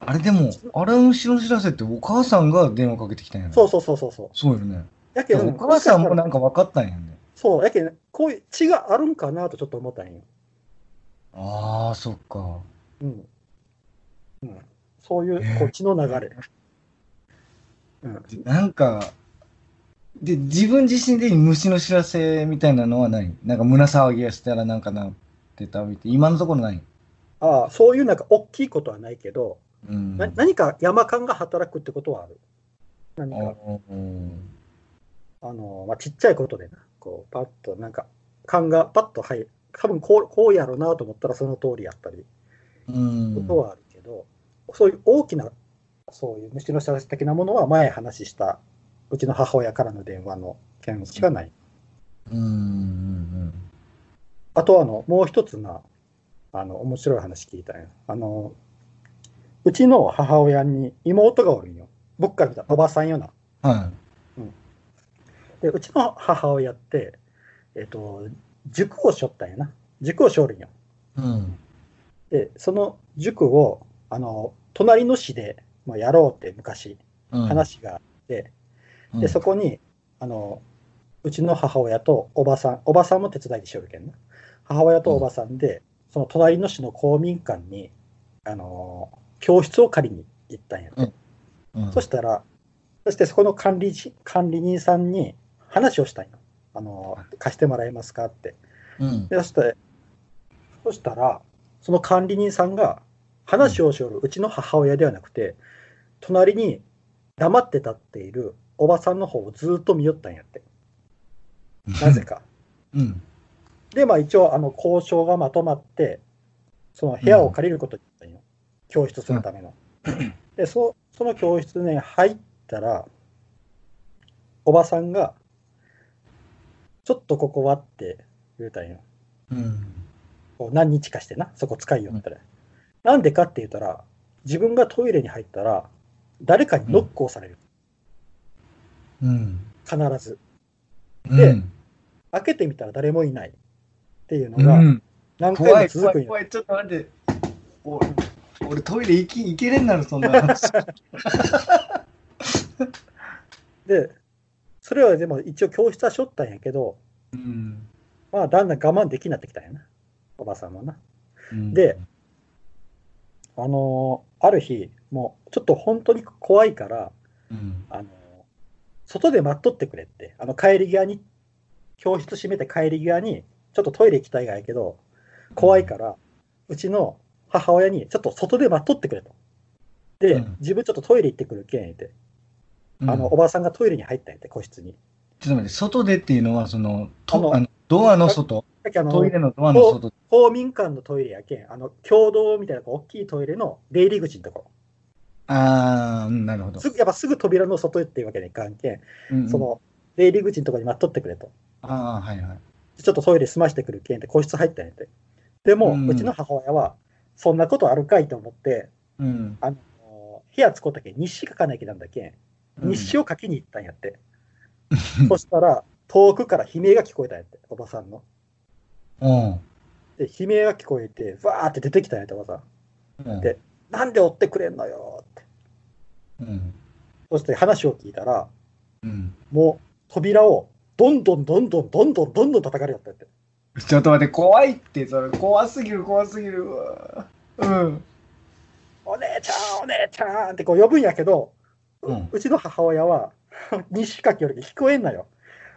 あれでも、あれの後ろ知らせってお母さんが電話かけてきたんやろそうそうそうそうそう。そうよね。やけど、お母さんもなんか分かったんやね。そう、やけど、こういう血があるんかなとちょっと思ったんよ。ああ、そっか。うん。うん。そういう、こう血の流れ。うん。なんか、で、自分自身で虫の知らせみたいなのはない？なんか胸騒ぎがしたらなんかなってたみて、今のところない。ああ、そういうなんか大きいことはないけど、うん。な何か山間が働くってことはある。何あか、ーあの、まあ、ちっちゃいことでな、こう、パッと、なんか、勘がパッと入る。多分こう、こうやろうなと思ったらその通りやったり、うん。ことはあるけど、そういう大きな、そういう虫の知らせ的なものは前話した、うちの母親からの電話の件しかない。うんうんあとあの、もう一つな、あの、面白い話聞いたんよ。あの、うちの母親に妹がおるんよ。僕から見たらおばさんよな。うん。はで、うちの母親って、えっ、と、塾をしょったんやな。塾をしょるんよ。い。うん。で、その塾を、あの、隣の市で、まあ、やろうって昔うん。話があって、うんで、そこに、あの、うちの母親とおばさん、おばさんも手伝いでしょるけんな。母親とおばさんで、その隣の市の公民館に、あの、教室を借りに行ったんやって。うんそしたら、そしてそこの管理人管理人さんに話をしたんよ。あの、貸してもらえますかって。うん。でそして、そしたら、その管理人さんが話をしよるうちの母親ではなくて、隣に黙って立っているおばさんの方をずっと見よったんやって。なぜか。うん。で、まあ一応、あの、交渉がまとまって、その部屋を借りることになったんよ。教室するための。で、そその教室に入ったら、おばさんが、ちょっとここはって言うたんよ。うん。こう何日かしてな、そこ使いよったら。なんでかって言ったら、自分がトイレに入ったら、誰かにノックをされる。うん。必ず。うん。で開けてみたら誰もいない。っていうのがうん。何回も続く。怖い怖い。ちょっと待って。お俺トイレ行き行けれんなるそんな話。で、それはでも一応教室はしょったんやけど、うん。まあだんだん我慢できになってきたんやな。おばさんもな。うんで、あのーある日、もうちょっと本当に怖いから、うん。あのー外で待っとってくれって、あの帰り際に、教室閉めて帰り際に、ちょっとトイレ行きたいがやけど、怖いから、うちの母親に、ちょっと外で待っとってくれと。で、うん自分ちょっとトイレ行ってくるけん言って、うんあの、おばさんがトイレに入ったんやって、個室に。ちょっと待って、外でっていうのは、その、とあのドアの外、トイレのドアの外。公民館のトイレやけん、あの、共同みたいなこう大きいトイレの出入り口のところ。ああ、うんなるほど。すぐ、やっぱすぐ扉の外へっていうわけにいかんけん、うんうんその、出入り口のところに待っとってくれと。ああ、はいはい。ちょっとトイレ済ましてくるけんって個室入ったんやって。でも、ううんちの母親は、そんなことあるかいと思って、うん。あの、部屋使ったけん、日誌書かなきゃなんだけん、日誌を。を書きに行ったんやって。そしたら、遠くから悲鳴が聞こえたんやって、おばさんの。うん。で、悲鳴が聞こえて、わーって出てきたんやって、おばさん。うんでなんで追ってくれんのよって。うん。そして話を聞いたら、うん。もう扉をどんどんどんどんどんどんどんどん叩かれよったって。ちょっと待って、怖いって、それ、怖すぎる、怖すぎる。うん。お姉ちゃん、お姉ちゃんってこう呼ぶんやけど、うんうちの母親は西垣より聞こえんのよ。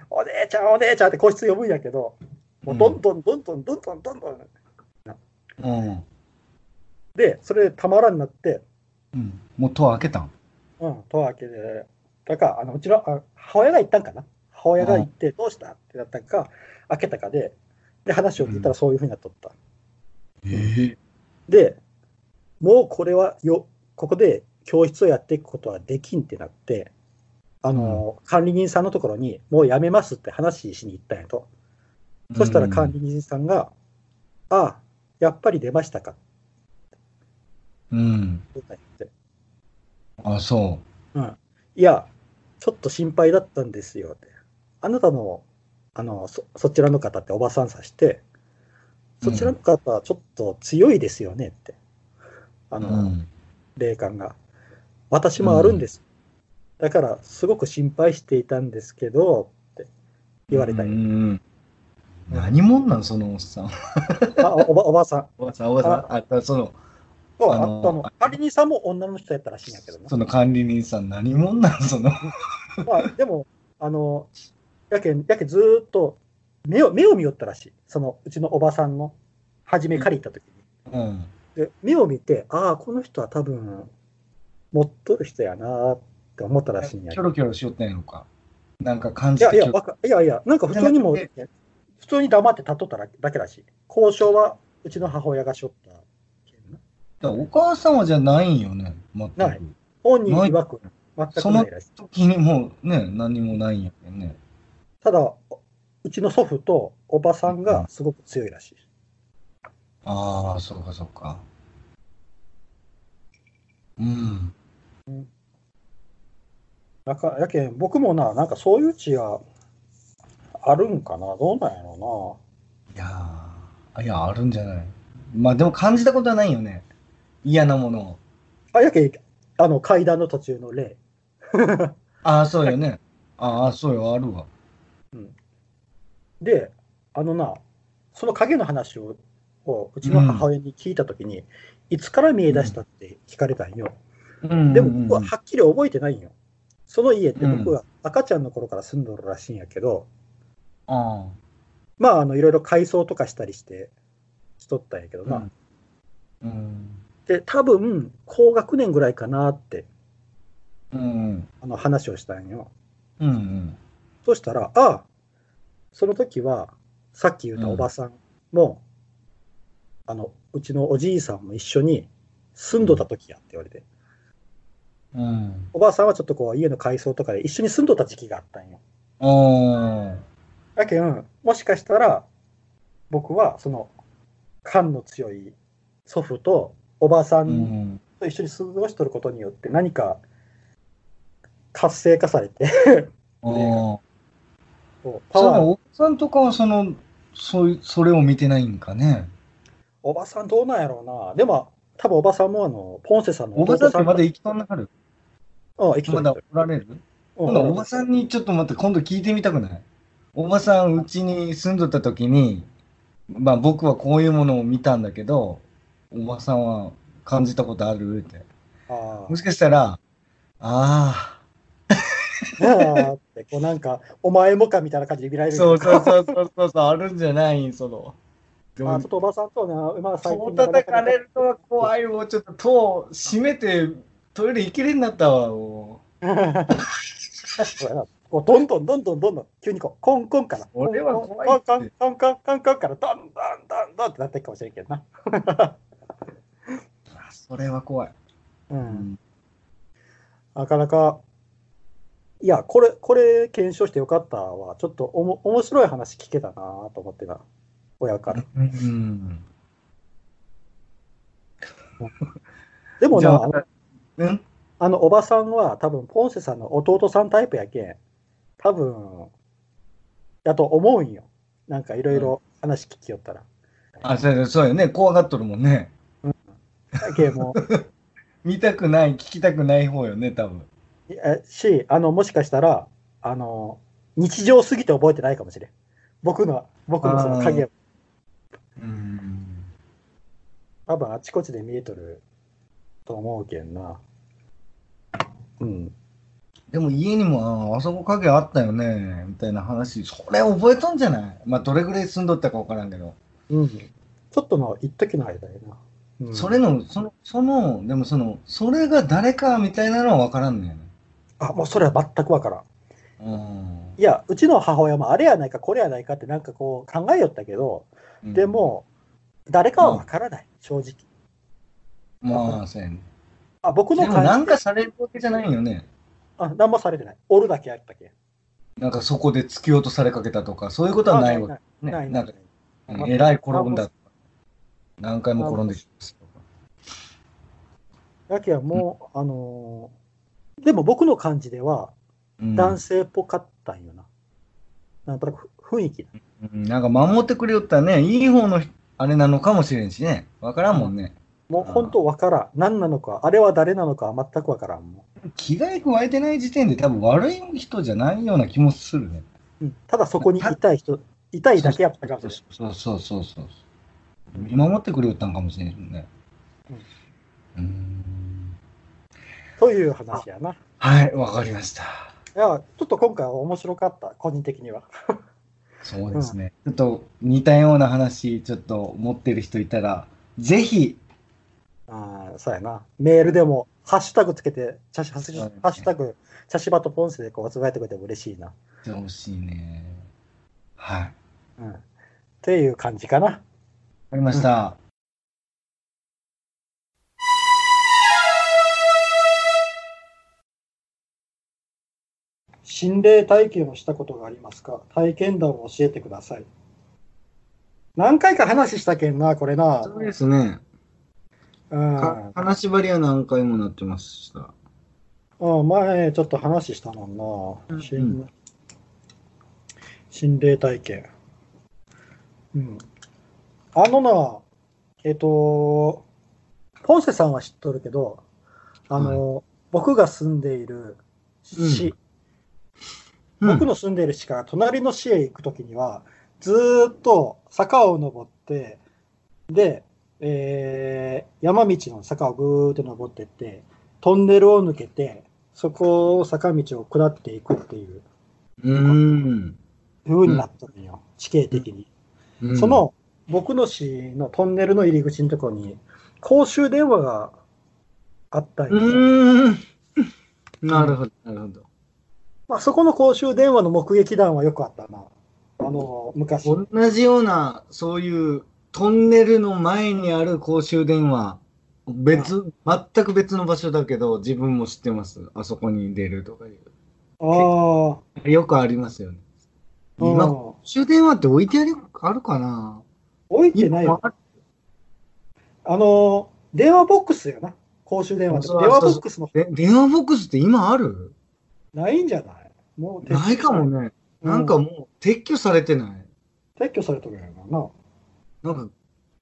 お姉ちゃん、お姉ちゃんって個室呼ぶんやけど、もうどんどんどんどんどんどんどんどん。うん。で、それでたまらんなって、うん。もう戸開けたん？うん、戸開けで、だから、あのうちのあ母親が行ったんかな？母親が行って、どうした？ってなったんか、開けたかで、で、話を聞いたらそういうふうになっとった。ええで、もうこれはよ、ここで教室をやっていくことはできんってなって、あの、管理人さんのところに、もうやめますって話しに行ったんやと。そしたら管理人さんが、ああ、やっぱり出ましたか？ってうん。言ったんやって。あ、そいや、ちょっと心配だったんですよって。あなたの、あの、そそちらの方っておばさんさして、そちらの方、ちょっと強いですよねって。あう。の、うん。霊感が。私もあるんです。だから、すごく心配していたんですけど、って言われたうんよ。ん。何者なん、そのおっさん。あおばおばさん。おばさん、おばさん。あ、その、そうあのあの、管理人さんも女の人やったらしいんやけどな。その管理人さん、何者なん、(laughs) その。まあ、でも、あの、やけん、やけんずーっと目を、目を見よったらしい。その、うちのおばさんの、初め借りた時に。うん。で、目を見て、ああ、この人は多分、持っとる人やなーって思ったらしいんやキョロキョロしよったんやろか。なんか感いやいや、いやいや、なんか普通にも、普通に黙って立っとっただけらしい。交渉はうちの母親がしょった。お母さんはじゃないんよね、全く。ない本人曰く全くないらしい。時にもうね、何もないんやけんね。ただ、うちの祖父とおばさんがすごく強いらしい。ああ、そうかそうか。うん。なんかやけん、僕もな、なんかそういう血があるんかな、どうなんやろいやー、いや、あるんじゃない。まあでも感じたことはないよね。嫌なもの。あ、やけん、あの階段の途中の例。あ (laughs) あ、そうよね。ああ、そうよ、あるわ。で、あのな、その影の話ををうちの母親に聞いたときに、いつから見え出したって聞かれたんよ。うんでも僕ははっきり覚えてないんよ。その家ってうん僕は赤ちゃんの頃から住んどるらしいんやけど、あまあ、あの、いろいろ改装とかしたりして、しとったんやけどあ。な。うん。で、多分、高学年ぐらいかなって、うん。あの、話をしたんよ。うん。うん。そしたら、ああ、その時は、さっき言ったおばさんも、あの、うちのおじいさんも一緒に住んどった時やって言われて、うん。おばあさんはちょっとこう、家の改装とかで一緒に住んどった時期があったんよ。あだけん、もしかしたら、僕は、その、感の強い祖父とおばあさんん。と一緒に過ごしとることによって、何か活性化されて、パワー、おばさんとかはその、そそれを見てないんかね？おばさんどうなんやろうな。でも、多分おばさんもあの、ポンセさんのおばさんってまだうん、生きとんなはる生きとる。まだおられる？うん。おばさんにちょっと待って、今度聞いてみたくない？おばさん、うちに住んどった時に、まあ僕はこういうものを見たんだけど、おばさんは感じたことあるって。あもしかしたら、ああ、ああって、こうなんか、お前もかみたいな感じで見らあ、れる。そうそうそうそうそうあるんじゃないその。でもあちょっ、とおばさんとな、まあ最戸近叩かれるとは怖いもうちょっと戸閉めてトイレ行けれんなったわ、もそう (laughs) こうどんどんどんどんどんどん急にこうコンコンから俺は怖いコンコンコンコンコンコンからどんどんどんどんってなっていくかもしれんけどな、う。それは怖い。うん、なかなかいやこれこれ検証してよかったわ。ちょっとおも面白い話聞けたなと思ってな。親から。うん。でもなあのうん？あのおばさんは多分ポンセさんの弟さんタイプやけん。多分やと思うんよ。なんかいろいろ話聞きよったら、あ、そうそうよね。怖がっとるもんね。(laughs) 見たくない、聞きたくない方よね、多分。えし、あの、もしかしたら、あの、日常すぎて覚えてないかもしれん。僕の、僕のその影はうん。多分あちこちで見えとると思うけんな。うん。でも家にも、ああそこ影あったよね、みたいな話、それ覚えとんじゃない？まあ、どれぐらい住んどったかわからんけど。うん。ちょっとの一時の間やな。うん、それの、その、その、でもその、それが誰かみたいなのはわからんねん。あ、もうそれは全くわからん。うん。いや、うちの母親もあれやないか、これやないかってなんかこう考えよったけど、で、も、誰かはわからない、正直。まあ、そうやね。あ、僕のなんでかされるわけじゃないよね。あ、何もされてない。おるだけやったけん。なんかそこで突き落とされかけたとか、そういうことはないわないけ。ねないななんかえらい転んだ。何回も転んできま。だけはもう、あのーでも僕の感じでは、うん男性っぽかったんよな。なんとなく雰囲気。うんなんか守ってくれよったらね、いい方のあれなのかもしれんしね。わからんもんね。もう本当わからん。何なのか、あれは誰なのかは全くわからんも気概加えてない時点で多分悪い人じゃないような気もするね。ん。うん、ただそこにいたい人、いたいだけやったかもしれない。そうそうそうそう。見守ってくれよったんかもしれんもんね。うん。という話やな。いはい、わかりました。や、ちょっと今回は面白かった、個人的には。そうですね。ちょっと似たような話、ちょっと持ってる人いたら、ぜひ、ああ、そうやな。メールでも、ハッシュタグつけて、チャシハッシュタグ、チャシバとポンセでこうつぶやいてくれても嬉しいな。してほしいね。はい。わうん。っていう感じかな。かりました。心霊体験をしたことがありますか？体験談を教えてください。何回か話したけんな、これな。そうですね。うん。か金縛りは何回もなってました。うん、前ちょっと話したもんな。うん心心霊体験。うん。あのな、えっ、と、ポンセさんは知っとるけど、あの、僕が住んでいる市、僕の住んでいる市から隣の市へ行くときには、ずーっと坂を登って、で、えー山道の坂をぐーっと登ってって、トンネルを抜けて、そこを坂道を下っていくっていう。うん。風になったのよ、地形的に。うん。そ、の僕の市のトンネルの入り口のところに公衆電話があったんうん。なるほど、なるほど。まあ、そこの公衆電話の目撃談はよくあったな。あの、昔。同じような、そういうトンネルの前にある公衆電話、別、全く別の場所だけど、自分も知ってます。あそこに出るとかいう。ああ、よくありますよね。うん今、公衆電話って置いてあるあるかな？置いてないよ。今あの、電話ボックスよな。公衆電話って。そう電話ボックスので電話ボックスって今ある？ないんじゃない？もうないかもね。うなんかもう撤去されてない。撤去されとるやろなんか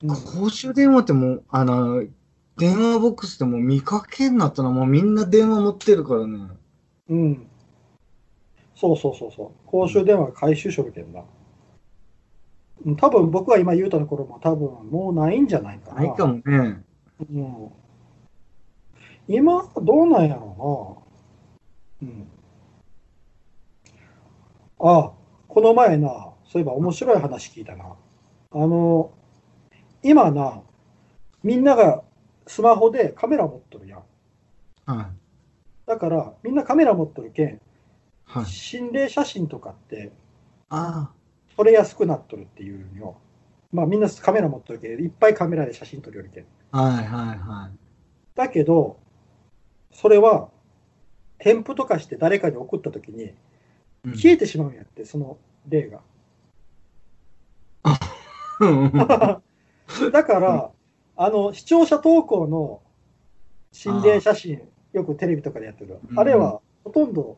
な。公衆電話ってもう、あの、電話ボックスってもう見かけになったらもうみんな電話持ってるからね。うん。うん。そうそうそうそう。公衆電話が回収しとるけんな。うん多分僕が今言うたところも多分もうないんじゃないかな。ないかもね。うん。今、どうなんやろうな。うん。あ、この前な、そういえば面白い話聞いたな。あの、今な、みんながスマホでカメラ持っとるやん。はい。だから、みんなカメラ持っとるけん、はい。心霊写真とかってあ撮れやすくなっとるっていうんよ。まあみんなカメラ持っとるけん、いっぱいカメラで写真撮るよりけん。あ。はいはいはい。だけど、それは、添付とかして誰かに送ったときに、うん消えてしまうんやって、その例が。うん (laughs) だから、あの、視聴者投稿の心霊写真、よくテレビとかでやってる。うんあれは、ほとんど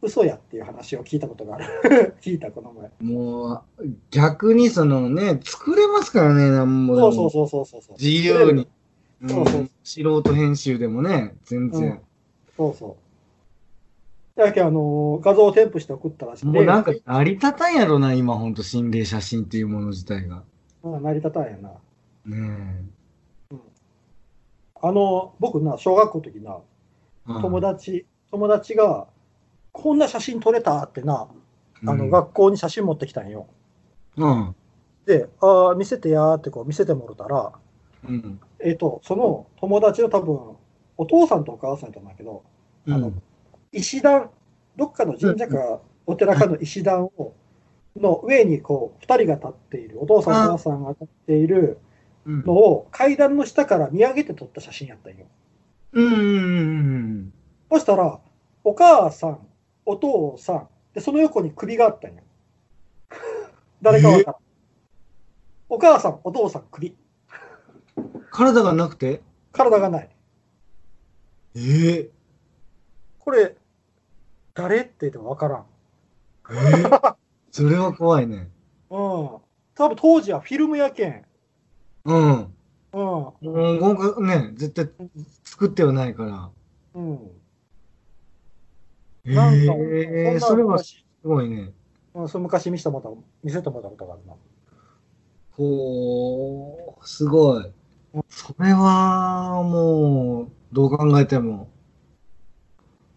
嘘やっていう話を聞いたことがある。(laughs) 聞いた、この前。もう、逆にそのね、作れますからね、なんも。そうそうそうそうそうそう。自由に。そうそううん素人編集でもね、全然。そうそう。だけどあの画像を添付して送ったらしくて、もうなんか成り立たんやろな、今ほんと心霊写真っていうもの自体が。うん、成り立たんやな。ねあの、僕な、小学校の時な、え。友達、友達が、こんな写真撮れたってな、あの、うん学校に写真持ってきたんよ。うん。で、ああ、見せてやーってこう見せてもらったら、うん。えっ、と、その友達の多分、お父さんとお母さんやったんだけど、うん。あの石段、どっかの神社かお寺かの石段を、の上にこう、二人が立っている、お父さんお母さんが立っているうんのを階段の下から見上げて撮った写真やったんよ。うんうんうんそしたら、お母さん、お父さん、で、その横に首があったんよ。(laughs) 誰かわからん。お母さん、お父さん、首。うん。体がなくて？体がない。ええこれ、誰って言ってもわからん。ええ (laughs) それは怖いね。うん。多分当時はフィルムやけん。うん。うん。もう合格ね、絶対作ってはないから。うん。えなんか、えそんなそれはす昔、ごいね。うん、それ昔見せてもらった、見せてもらったことがあるな。ほう、すごい。それはもう、どう考えても、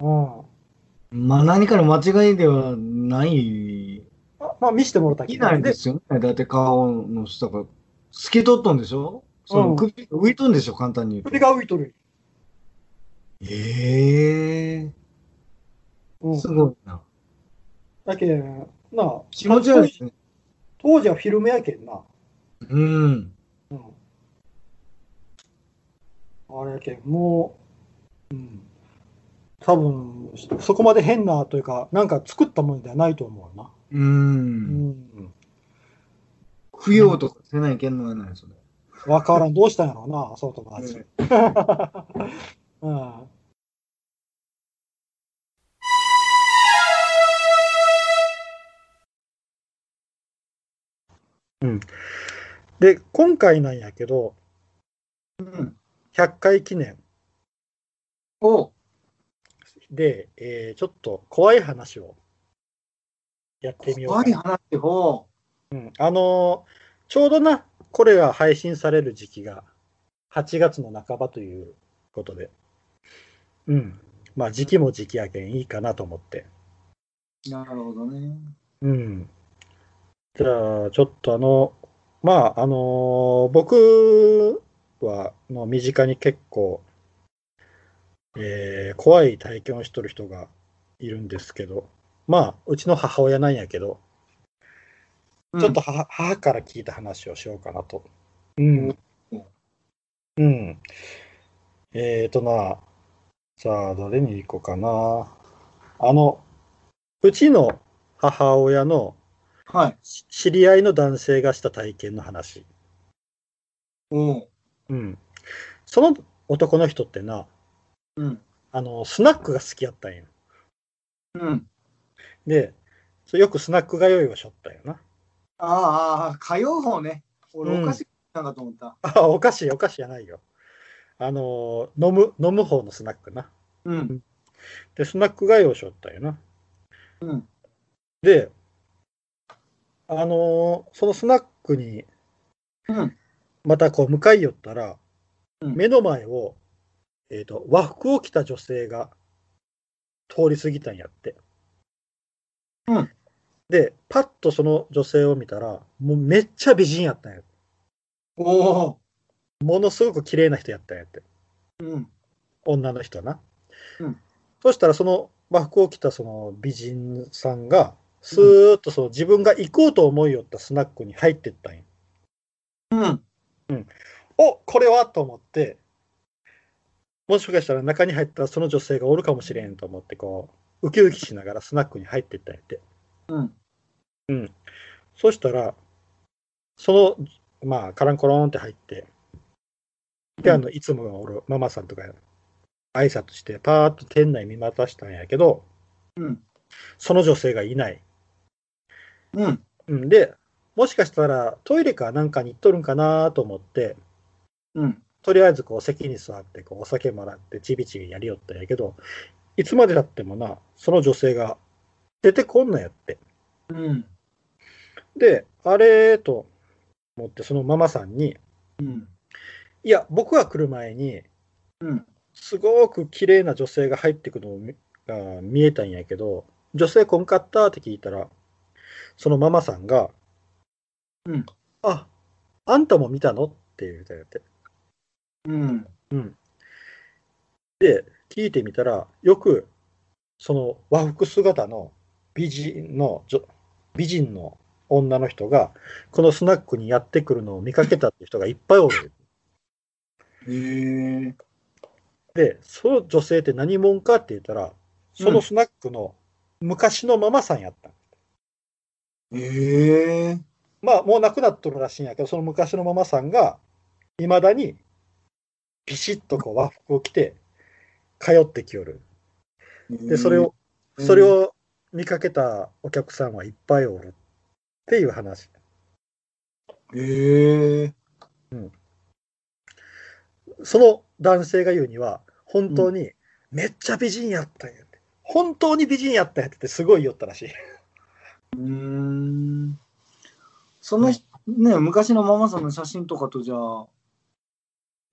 うん。まあ何かの間違いではない、あまあ、見せてもらったいないですよね。だって顔の下が透き通っとんでしょ？その首が浮いとんでしょ？簡単に言うと首。が浮いとる。ええうん。すごいな。だけんなあ、気持ち悪いね。当時はフィルムやけんな。うん。うん。あれやけん、もう、うん。多分、そこまで変なというか、なんか作ったものではないと思うな。う。うんん。供養とかせないけんのやない、それ。わからん。どうしたんやろうな、そう友達。ね (laughs) うん。うん。で、今回なんやけど、うん。100回記念おで、えーちょっと怖い話をやってみよう。怖い話ってほうん、あのーちょうどな、これが配信される時期が8月の半ばということで、うん。まあ時期も時期やけんいいかなと思って。う。なるほどね。うん。じゃあ、ちょっとあの、まあ、あのー僕は、の身近に結構、えー怖い体験をしとる人がいるんですけど、まあ、うちの母親なんやけど、ちょっと母,、母から聞いた話をしようかなと。うん。うん。えーとな、じゃあ、どれに行こうかな。あの、うちの母親のはい。し知り合いの男性がした体験の話。おうん。その男の人ってな、うん。あの、スナックが好きやったんよ。うん。で、そうよくスナック通いをしょったよな。ああ、通う方ね。俺、うんおかしいなんかと思った。あ、お菓子、お菓子じゃないよ。あの、飲む、飲む方のスナックな。うん。で、スナック通いをしょったよな。うん。で、あのそのスナックにうん。またこう向かい寄ったら、うん目の前を、えー、と和服を着た女性が通り過ぎたんやって。うんで、パッとその女性を見たら、もうめっちゃ美人やったんや。おお。ものすごく綺麗な人やったんやって。うん。女の人な。うんそしたらその和服を着たその美人さんが、スーッとその自分が行こうと思いよったスナックに入ってったんや。うん。おこれはと思って、もしかしたら中に入ったらその女性がおるかもしれんと思って、こう、ウキウキしながらスナックに入っていったんやって。うん。そしたら、その、まあ、カランコロンって入って、で、あの、いつもおるママさんとか挨拶して、パーッと店内見渡したんやけど、うん。その女性がいない。うん。うん、で、もしかしたらトイレかなんかに行っとるんかなと思って、うん。とりあえずこう席に座ってこうお酒もらってちびちびやりよったんやけど、いつまでたってもな、その女性が出てこんのやって。うん。で、あれと思ってそのママさんに、うん。いや、僕が来る前に、うん。すごく綺麗な女性が入ってくるのが見えたんやけど、女性こんかったって聞いたら、そのママさんが、うん。あ、あんたも見たの？って言うたんやって。うん。うん。で、聞いてみたら、よく、その和服姿の美人の、女美人の女の人が、このスナックにやってくるのを見かけたって人がいっぱいおる。へえ。で、その女性って何者かって言ったら、そのスナックの昔のママさんやった。へえ。まあ、もう亡くなっとるらしいんやけど、その昔のママさんが、いまだに、ビシッとこう和服を着て、通ってきよる。で、それを、うんそれを見かけたお客さんはいっぱいおるっていう話。へえ。その男性が言うには、本当にめっちゃ美人やったんやって。本当に美人やったんやってってすごい言ったらしい。うーん。その人、ね、昔のママさんの写真とかとじゃあ、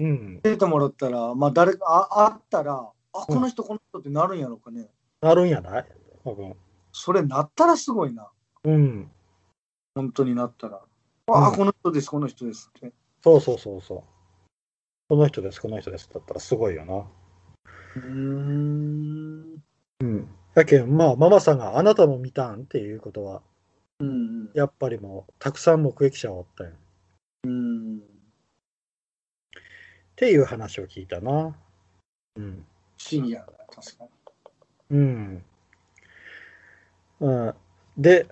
うん。出てもらったら、まあ、誰か、ああったら、あ、この人、この人ってなるんやろうかね。なるんやない？多分。それなったらすごいな。うん。本当になったら。うんあ、この人です、この人ですって。そうそうそうそう。この人です、この人ですだったらすごいよな。うーん。うん。やけん、まあ、ママさんがあなたも見たんっていうことは、うん。やっぱりもう、たくさん目撃者がおったんや。っうん。ていう話を聞いたな。うん。不思議やな、確かに。うん。うん、で、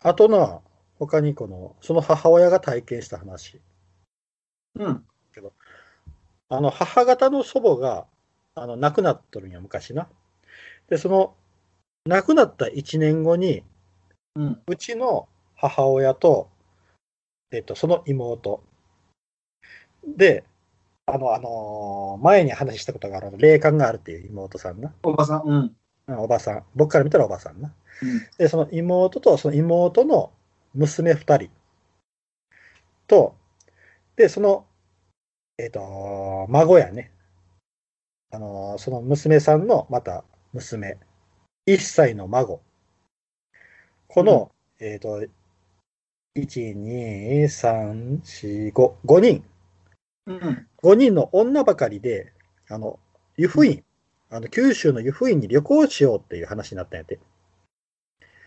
あとな、他にこの、その母親が体験した話。うん。あの、母方の祖母が、あの、亡くなっとるんや、昔な。で、その、亡くなった1年後に、うん。うちの母親と、えっと、その妹。で、あの、あのー前に話したことがある、霊感があるっていう妹さんな。おばさん、うん。うんおばさん。僕から見たらおばさんな。うん。で、その妹と、その妹の娘二人と、で、その、えっ、と、孫やね。あの、その娘さんのまた娘。1歳の孫。この、えっ、と、1、2、3、4、5、5人。うん。5人の女ばかりで、あの、湯布院、あの、九州の湯布院に旅行しようっていう話になったんやて。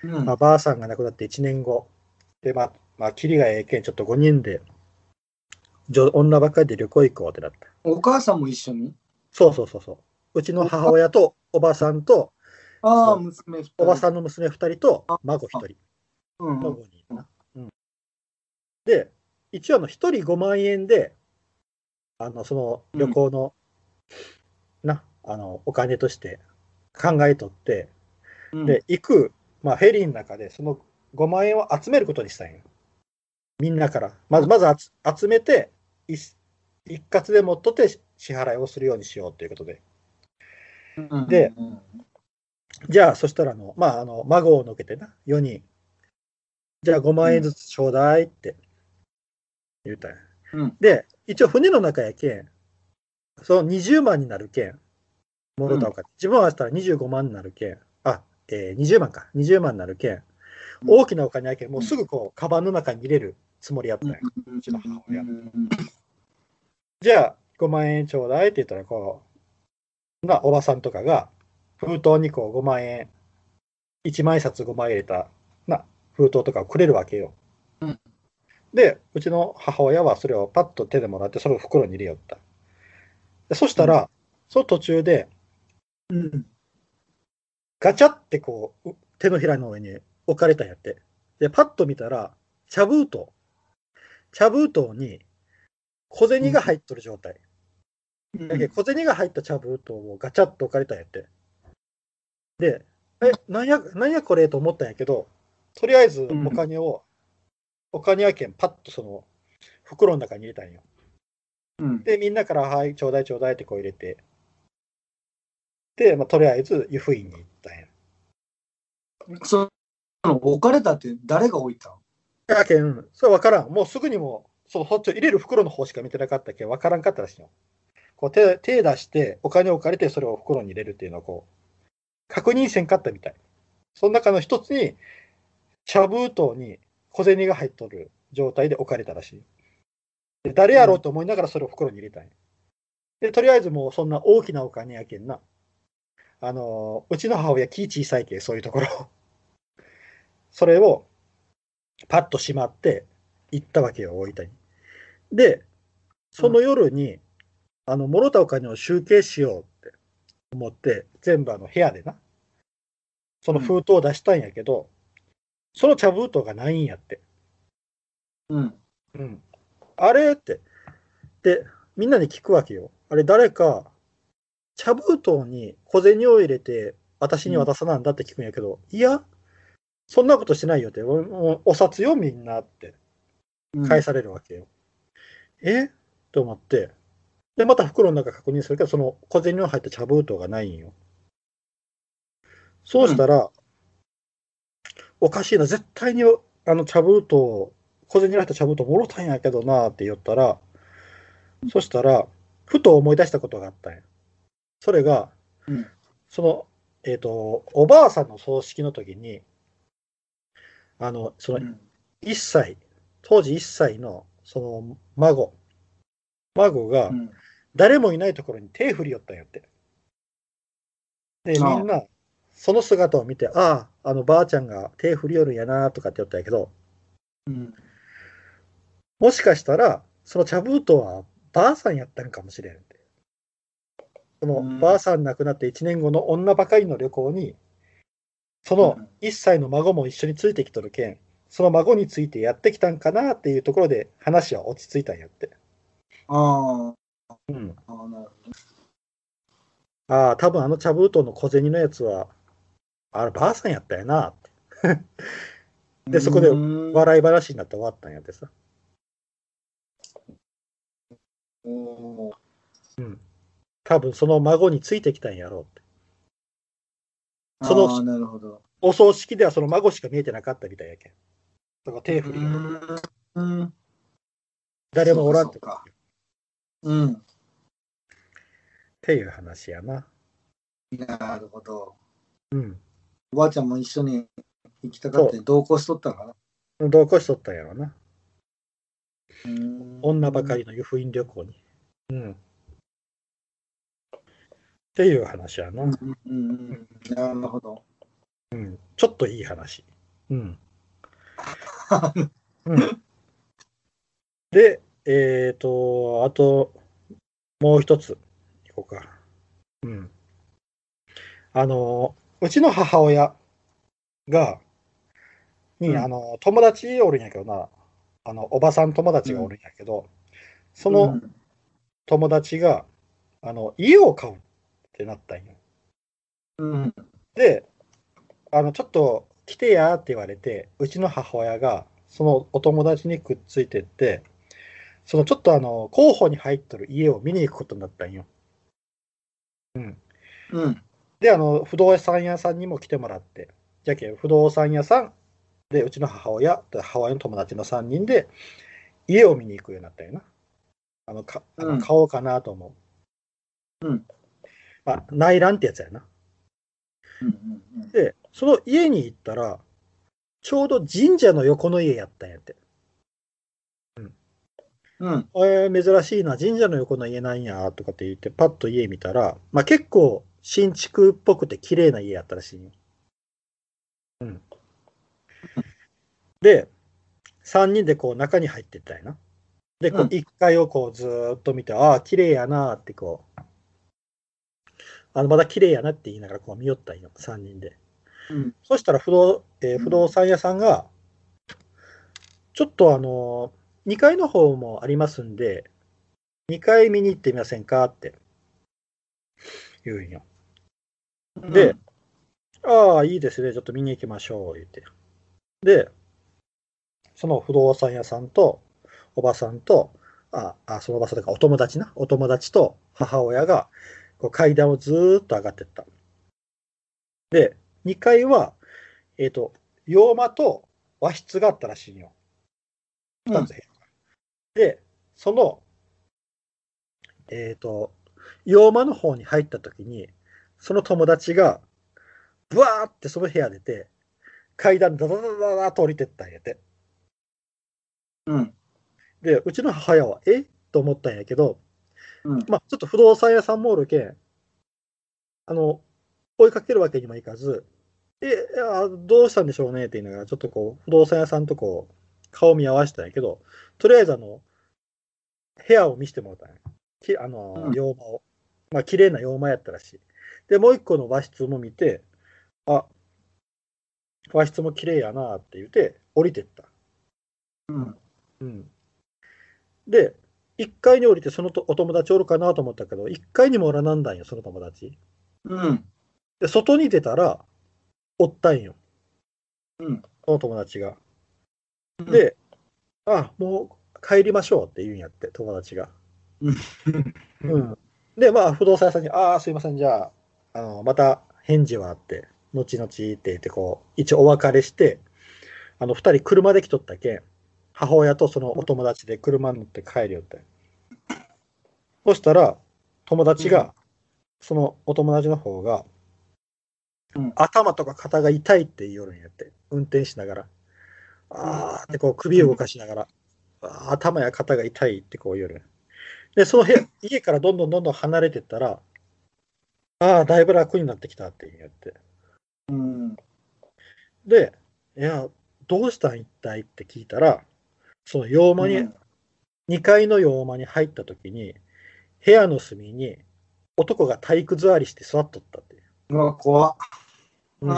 うんまあ、ばあさんが亡くなって1年後。で、まあ、まあ、キリがええけん、ちょっと5人で、女女ばっかりで旅行行こうってなった。お母さんも一緒に？そうそうそうそう。うちの母親とおばさんと、ああ、娘。おばさんの娘2人と孫1人うん。の5人な。うんで、一応あの1人5万円で、あの、その旅行の、な、あの、お金として考えとって、うん、で、行く、まあ、フェリーの中で、その5万円を集めることにしたんよ。みんなから。まず、まずあつ集めて、一一括で持っとって支払いをするようにしようということで。うんでうんじゃあ、そしたらあの、まあ、あの、孫をのけてな、4人。じゃあ5万円ずつちょうだいって。言ったんや。うん。で、一応船の中やけん、その20万になるけん、もろたお金、自分合わせたら25万になるけん、あ、えー、20万か、20万になるけん、大きなお金やけん、もうすぐこう、カバンの中に入れるつもりやったんや。うん。ちの母親うんうんじゃあ、5万円ちょうだいって言ったら、こう、な、おばさんとかが、封筒にこう5万円、1万円札5万円入れた、な、封筒とかをくれるわけよ。うんで、うちの母親はそれをパッと手でもらって、それを袋に入れよった。でそしたら、その途中で、うんガチャってこう、う手のひらの上に置かれたんやって。で、パッと見たら、茶封筒。茶封筒に小銭が入っとる状態。うんだけど小銭が入った茶封筒をガチャッと置かれたんやって。で、え、なんや、なんやこれと思ったんやけど、とりあえずうんお金を、お金やけんパッとその袋の中に入れたんよ。うん。で、みんなから、はい、ちょうだいちょうだいってこう入れて、で、まあ、とりあえず湯布院に行ったんや。その置かれたって誰が置いたん？やけん、それ分からん。もうすぐにもう、そのそっち入れる袋の方しか見てなかったけ？ん、分からんかったらしいよ。こう手手出して、お金を借りて、それを袋に入れるっていうのをこう、確認せんかったみたい。その中の一つに、茶封筒に小銭が入っとる状態で置かれたらしい。で誰やろうと思いながらそれを袋に入れたんや。で、とりあえずもうそんな大きなお金やけんな。あのーうちの母親気小さいけん、そういうところ。それをパッとしまって行ったわけよ、大分に。で、その夜に、あの、もろたお金を集計しよう思って、全部あの部屋でな、その封筒を出したんやけど、その茶封筒がないんやって。うん。うん。あれって。で、みんなに聞くわけよ。あれ、誰か、茶封筒に小銭を入れて、私に渡さなんだって聞くんやけど、いや、そんなことしてないよって、おおお札よ、みんなって返されるわけよ。え？と思って、で、また袋の中確認するけど、その小銭の入った茶封筒がないんよ。そうしたら、おかしいな、絶対にあの茶封筒、小銭に入った茶封筒もろたんやけどなって言ったら、そしたら、ふと思い出したことがあったんや。それが、うんその、えっ、と、おばあさんの葬式の時に、あの、そのうん1歳、当時1歳のその孫、孫がうん誰もいないところに手振りよったんやって。で、みああんな、その姿を見て、ああ、あのばあちゃんが手振りよるんやなとかって言ったんやけど、うんもしかしたら、その茶封筒はばあさんやったんかもしれんって。そのうんばあさん亡くなって1年後の女ばかりの旅行に、そのうん1歳の孫も一緒についてきとるけん、その孫についてやってきたんかなっていうところで話は落ち着いたんやって。あうん、あ、ああなるほど。ああ、多分あの茶封筒の小銭のやつは、あればあさんやったよなって。(laughs) でそこでうん笑い話になって終わったんやってさ。おー多分その孫についてきたんやろうって。そのなるほど。お葬式ではその孫しか見えてなかったみたいやけん。だから手振り、うん。誰もおらんとそうか。うん。っていう話やな。なるほど。うん。おばあちゃんも一緒に行きたかって同行しとったんかな？同行しとったんやろな。うん女ばかりの湯布院旅行に。うん。っていう話やな。うんうん。なるほど。うん。ちょっといい話。うん。(laughs) うん、で、えっ、と、あと、もう一つ、いこうか。うん。あの、うちの母親が、に、うんあの、友達おるんやけどな、あの、おばさん友達がおるんやけど、そその友達が、あの、家を買うってなったんよ。うん。で、あの、ちょっと来てやって言われて、うちの母親が、そのお友達にくっついてって、そのちょっとあの、候補に入っとる家を見に行くことになったんよ。うん。うん。で、あの、不動産屋さんにも来てもらって、じゃけん不動産屋さん、で、うちの母親、と母親の友達の3人で、家を見に行くようになったよな。あの、かあのうん買おうかなと思う。うん。まあ、内覧ってやつやな。うんうんで、その家に行ったら、ちょうど神社の横の家やったんやって。うん。えー、珍しいな、神社の横の家なんや、とかって言って、パッと家見たら、まあ結構新築っぽくて綺麗な家やったらしいよ。うん。で、3人でこう中に入ってったんやな。で、こううん1階をこうずーっと見て、ああ、綺麗やなってこう、あのまだ綺麗やなって言いながらこう見よったんよ、3人で。うん。そしたら不動、えー不動産屋さんが、ちょっとあの、2階の方もありますんで、2階見に行ってみませんかって言うんよ。で、ああ、いいですね、ちょっと見に行きましょう、言って。で、その不動産屋さんと、おばさんと、あ、あその場所とかお友達な、お友達と母親がこう階段をずーっと上がってった。で、2階は、えっ、と、洋間と和室があったらしいんよ。2つ部屋が。で、その、えっ、と、洋間の方に入った時に、その友達が、ブワーってその部屋出て、階段ダダダダダダと降りてったんやて。うん。で、うちの母親は、え？と思ったんやけど、うん。まあ、ちょっと不動産屋さんもおるけん、あの、追いかけるわけにもいかず、え、どうしたんでしょうねって言いながら、ちょっとこう、不動産屋さんとこう、顔見合わせたんやけど、とりあえずあの、部屋を見せてもらったんや。きあのう、ん洋間を。まあ、綺麗な洋間やったらしい。で、もう一個の和室も見て、あ、和室も綺麗やなって言って、降りてった。うん。うん。で、1階に降りてそのとお友達おるかなと思ったけど、1階にもおらなんだんよ、その友達。うん。で、外に出たら、おったんよ。うん。その友達が。で、あ、もう帰りましょうって言うんやって、友達が。うんうん。で、まあ、不動産屋さんに、ああ、すいません、じゃあ、あの、また返事はあって、後々って言って、こう、一応お別れして、あの、二人車で来とったけん、母親とそのお友達で車に乗って帰るよって。そしたら、友達が、そのお友達の方が、うん頭とか肩が痛いって言いよるんやって、運転しながら。あーってこう首を動かしながら、頭や肩が痛いってこう言う。で、その部屋、(laughs) 家からどんどんどんどん離れてったら、ああ、だいぶ楽になってきたって言って。うん。で、いや、どうしたん一体って聞いたら、その洋間に、うん2階の洋間に入った時に、部屋の隅に男が体育座りして座っとったっていう。うわ、怖っ。ううんん。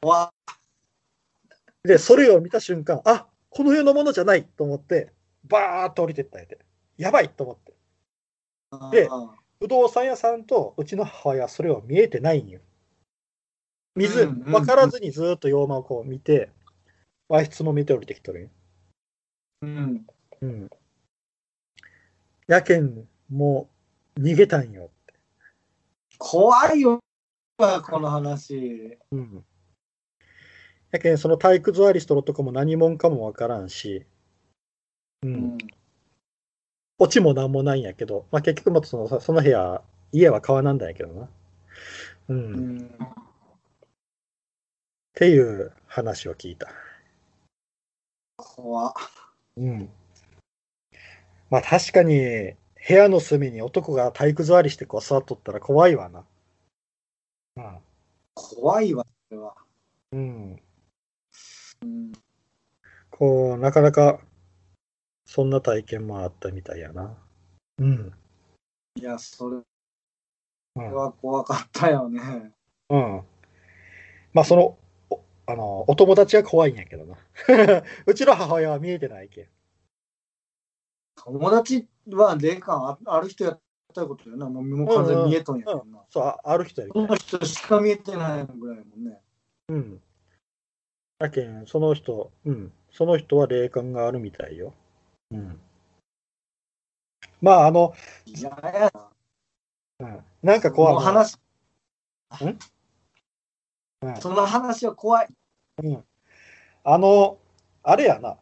怖っ。で、それを見た瞬間、あこの世のものじゃないと思って、バーッと降りてったんやて。やばいと思って。で不動産屋さんとうちの母親はそれを見えてないんよ。水、分からずにずーっと洋間をこう見て、和室も見て降りてきとるんよ。うん。うん。やけん、もう逃げたんよ。怖いよ、この話。うん。やけん、その体育座りしとる男も何者かもわからんし、う。うんん。オチもなんもないんやけど、まあ、結局そのその部屋、家は川なんだやけどな。うん。うっん。ていう話を聞いた。怖っ。うん。まあ確かに、部屋の隅に男が体育座りしてこう座っとったら怖いわな。まあ、怖いわ、それは。うん。うん。こう、なかなか、そんな体験もあったみたいやな。うん。いや、それうん。は怖かったよね。うん、まあ、その、おあの、お友達は怖いんやけどな。(laughs) うちの母親は見えてないけん。友達は霊感あある人やったことよな。もうもう完全に見えとんやけどな。そう、あある人やけの人しか見えてないぐらいもんね。うん。だけん、その人、うん。その人は霊感があるみたいよ。うん。まあ、あの、いや。うん、なんかこう、もう話、うん？その話は怖い。うん。あの、あれやな。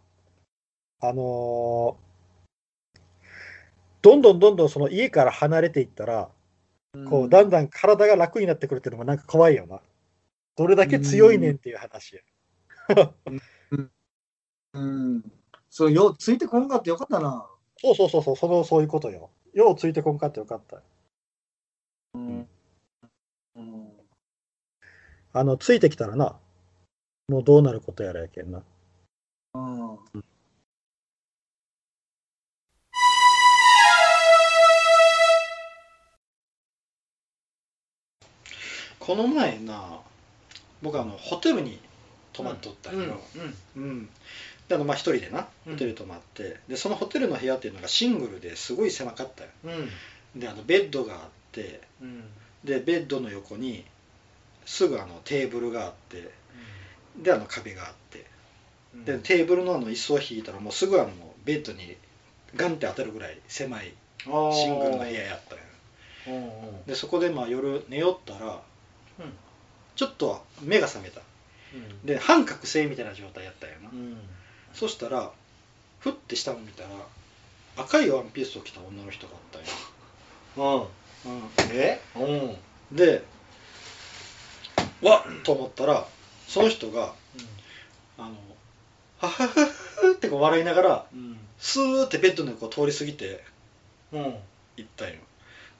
あのーどんどんどんどんその家から離れていったら、こう、だんだん体が楽になってくるっていうのもなんか怖いよな。どれだけ強いねんっていう話や。うん。そう、ようついてこんかってよかったな。そうそうそうそう、そのそういうことよ。ようついてこんかってよかった。うん。うん。あの、ついてきたらな、もうどうなることやらやけんな。うん。この前な僕あのホテルに泊まっとったんよ、うん。であのまあ一人でなうん。ホテル泊まって、でそのホテルの部屋っていうのがシングルですごい狭かったよ。うん。であのベッドがあって。うん。でベッドの横にすぐあのテーブルがあって。であの壁があって。でテーブルのあの椅子を引いたらもうすぐあのベッドにガンって当たるぐらい狭いシングルの部屋やったんよ。うんうん。でそこでまあ夜寝よったら、うん。ちょっと目が覚めたで半覚醒みたいな状態やったんよな、うん。そしたらふって下を見たら赤いワンピースを着た女の人があったんよ、うん。うん、え？うん。でわっと思ったらその人があのははははってこう笑いながらうん。スーってベッドの横を通り過ぎてうん。行ったんよ。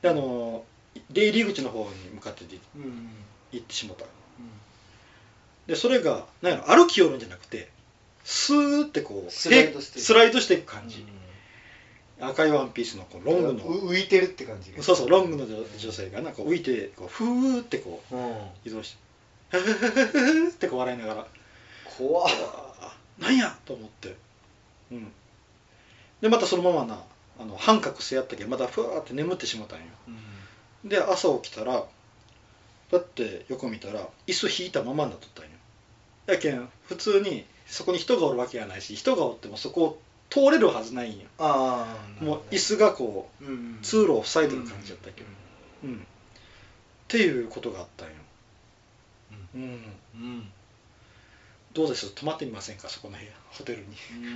であの出入り口の方に向かってうん。行ってしもたでそれがなんやろ歩き寄るんじゃなくてスーってこうスライドしていく。スライドしていく感じ、赤いワンピースのこうロングの。う浮いてるって感じそうそうロングの女女性がなんか浮いてこうふーってこううん。移動してふふふふふってこう笑いながら怖っあなんやと思ってうんでまたそのままなあの半覚醒やったけどまたふわーって眠ってしまったんよで朝起きたらだって横見たら椅子引いたままになっとったんよやけん普通にそこに人がおるわけやないし人がおってもそこを通れるはずないんよ。ああもう椅子がこううん通路を塞いでる感じやったけど。うんっていうことがあったんよ。うん。うん。どうです泊まってみませんか？そこの部屋。ホテルに。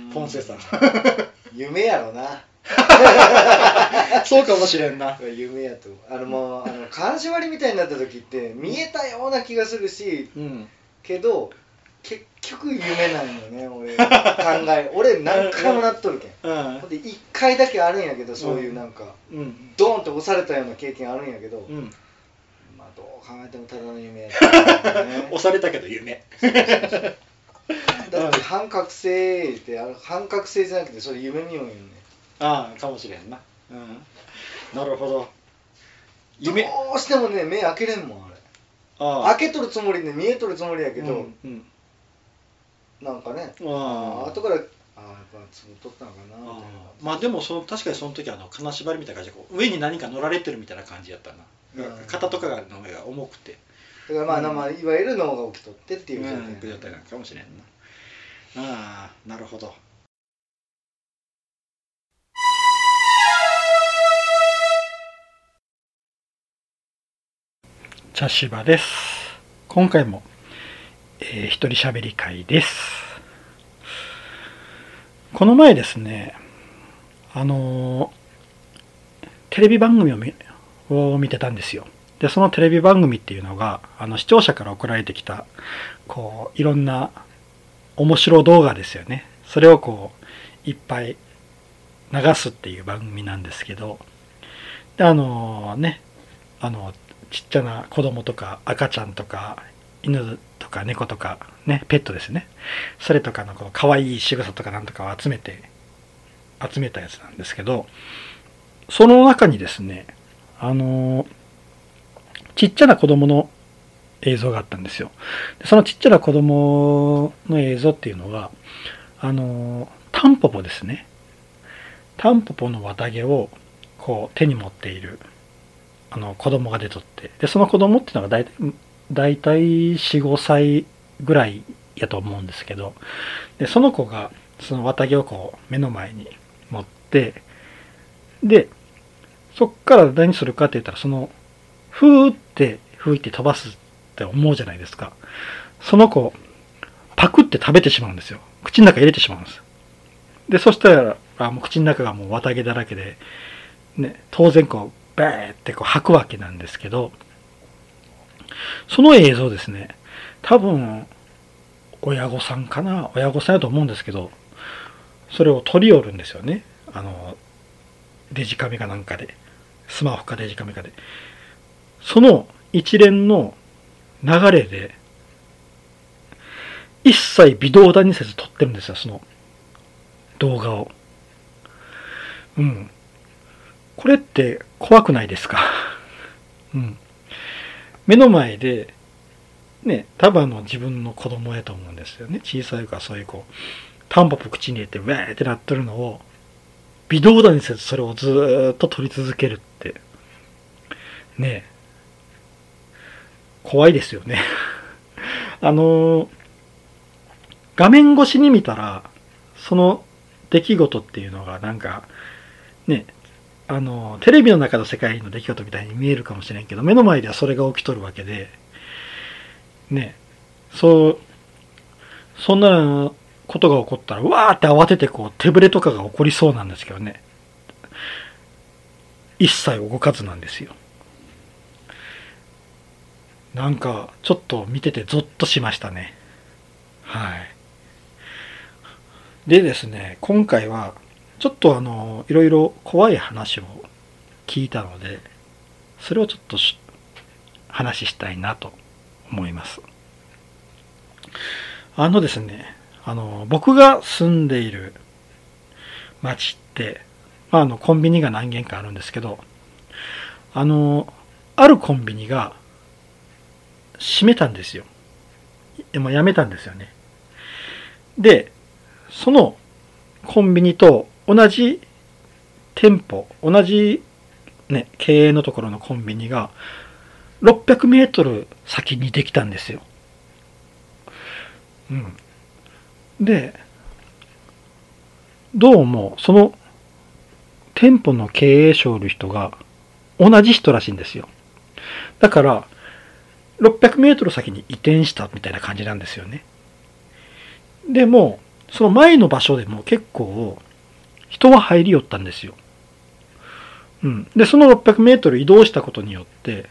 うん。ポンセさん。(laughs) 夢やろな。(laughs) そうかもしれんな。夢やと。あのもうあの監視割りみたいになった時って見えたような気がするしうん。けど結局夢なんよね俺。考え。(laughs) 俺何回もなっとるけん。うん。ほんで1回だけあるんやけどそういうなんかうん。ドーンって押されたような経験あるんやけどうん。まあどう考えてもただの夢。やったよね押されたけど夢。だって半覚醒ってあの半覚醒じゃなくてそれ夢見ようよね。ああかもしれんな。うん。なるほど。夢。どうしてもね目開けれんもんあれ。あ。開けとるつもりで見えとるつもりやけど、うんうんなんかねああ後からああやっぱつぶっとったのかなみたいな。まあでもその確かにその時あの金縛りみたいな感じでこう上に何か乗られてるみたいな感じやったな、うん。肩とかの上が重くて。だからまあ、うん。まあ、いわゆる脳が起きとってっていう状態、うん状態なのかもしれんな。ああなるほど。茶芝です。今回も、えー、一人喋り会です。この前ですねあのテレビ番組を見を見てたんですよ。でそのテレビ番組っていうのがあの視聴者から送られてきたこういろんな面白動画ですよね。それをこういっぱい流すっていう番組なんですけど。であのねあのちっちゃな子供とか赤ちゃんとか犬とか猫とかねペットですねそれとかのこの可愛い仕草とかなんとかを集めて集めたやつなんですけどその中にですねあのちっちゃな子供の映像があったんですよ。そのちっちゃな子供の映像っていうのが、あの、タンポポですね。タンポポの綿毛をこう手に持っているあの子供が出とって、で、その子供っていうのが大体、大体4、5歳ぐらいやと思うんですけど、で、その子がその綿毛をこう目の前に持って、で、そっから何するかって言ったら、その、ふーって吹いて飛ばすって思うじゃないですか。その子、パクって食べてしまうんですよ。口の中入れてしまうんです。で、そしたら、あもう口の中がもう綿毛だらけで、ね、当然こう、バーってこう吐くわけなんですけど、その映像ですね、多分、親御さんかな？親御さんやと思うんですけど、それを取り寄るんですよね。あの、デジカメかなんかで。スマホかデジカメかで。その一連の流れで、一切微動だにせず撮ってるんですよ、その動画を。うん。これって怖くないですか？(laughs) うん。目の前で、ね、多分の自分の子供やと思うんですよね。小さいからそういうこう、タンポポ口に入れて、ウェーってなってるのを、微動だにせずそれをずっと撮り続けるって、ね、怖いですよね。(laughs) あのー画面越しに見たら、その出来事っていうのがなんかねあのテレビの中の世界の出来事みたいに見えるかもしれんけど目の前ではそれが起きとるわけでねそうそんなことが起こったらわーって慌ててこう手ぶれとかが起こりそうなんですけどね。一切動かずなんですよ。なんかちょっと見ててゾッとしましたね。はい。でですね今回はちょっとあのいろいろ怖い話を聞いたのでそれをちょっと話したいなと思います。あのですねあの僕が住んでいる町って、まあ、あのコンビニが何軒かあるんですけどあのあるコンビニが閉めたんですよ。もうやめたんですよね。でそのコンビニと同じ店舗、同じね、経営のところのコンビニが600メートル先にできたんですよ。うん。で、どうもその店舗の経営者おる人が同じ人らしいんですよ。だから、600メートル先に移転したみたいな感じなんですよね。でも、その前の場所でも結構人は入り寄ったんですよ。うん。で、その600メートル移動したことによって、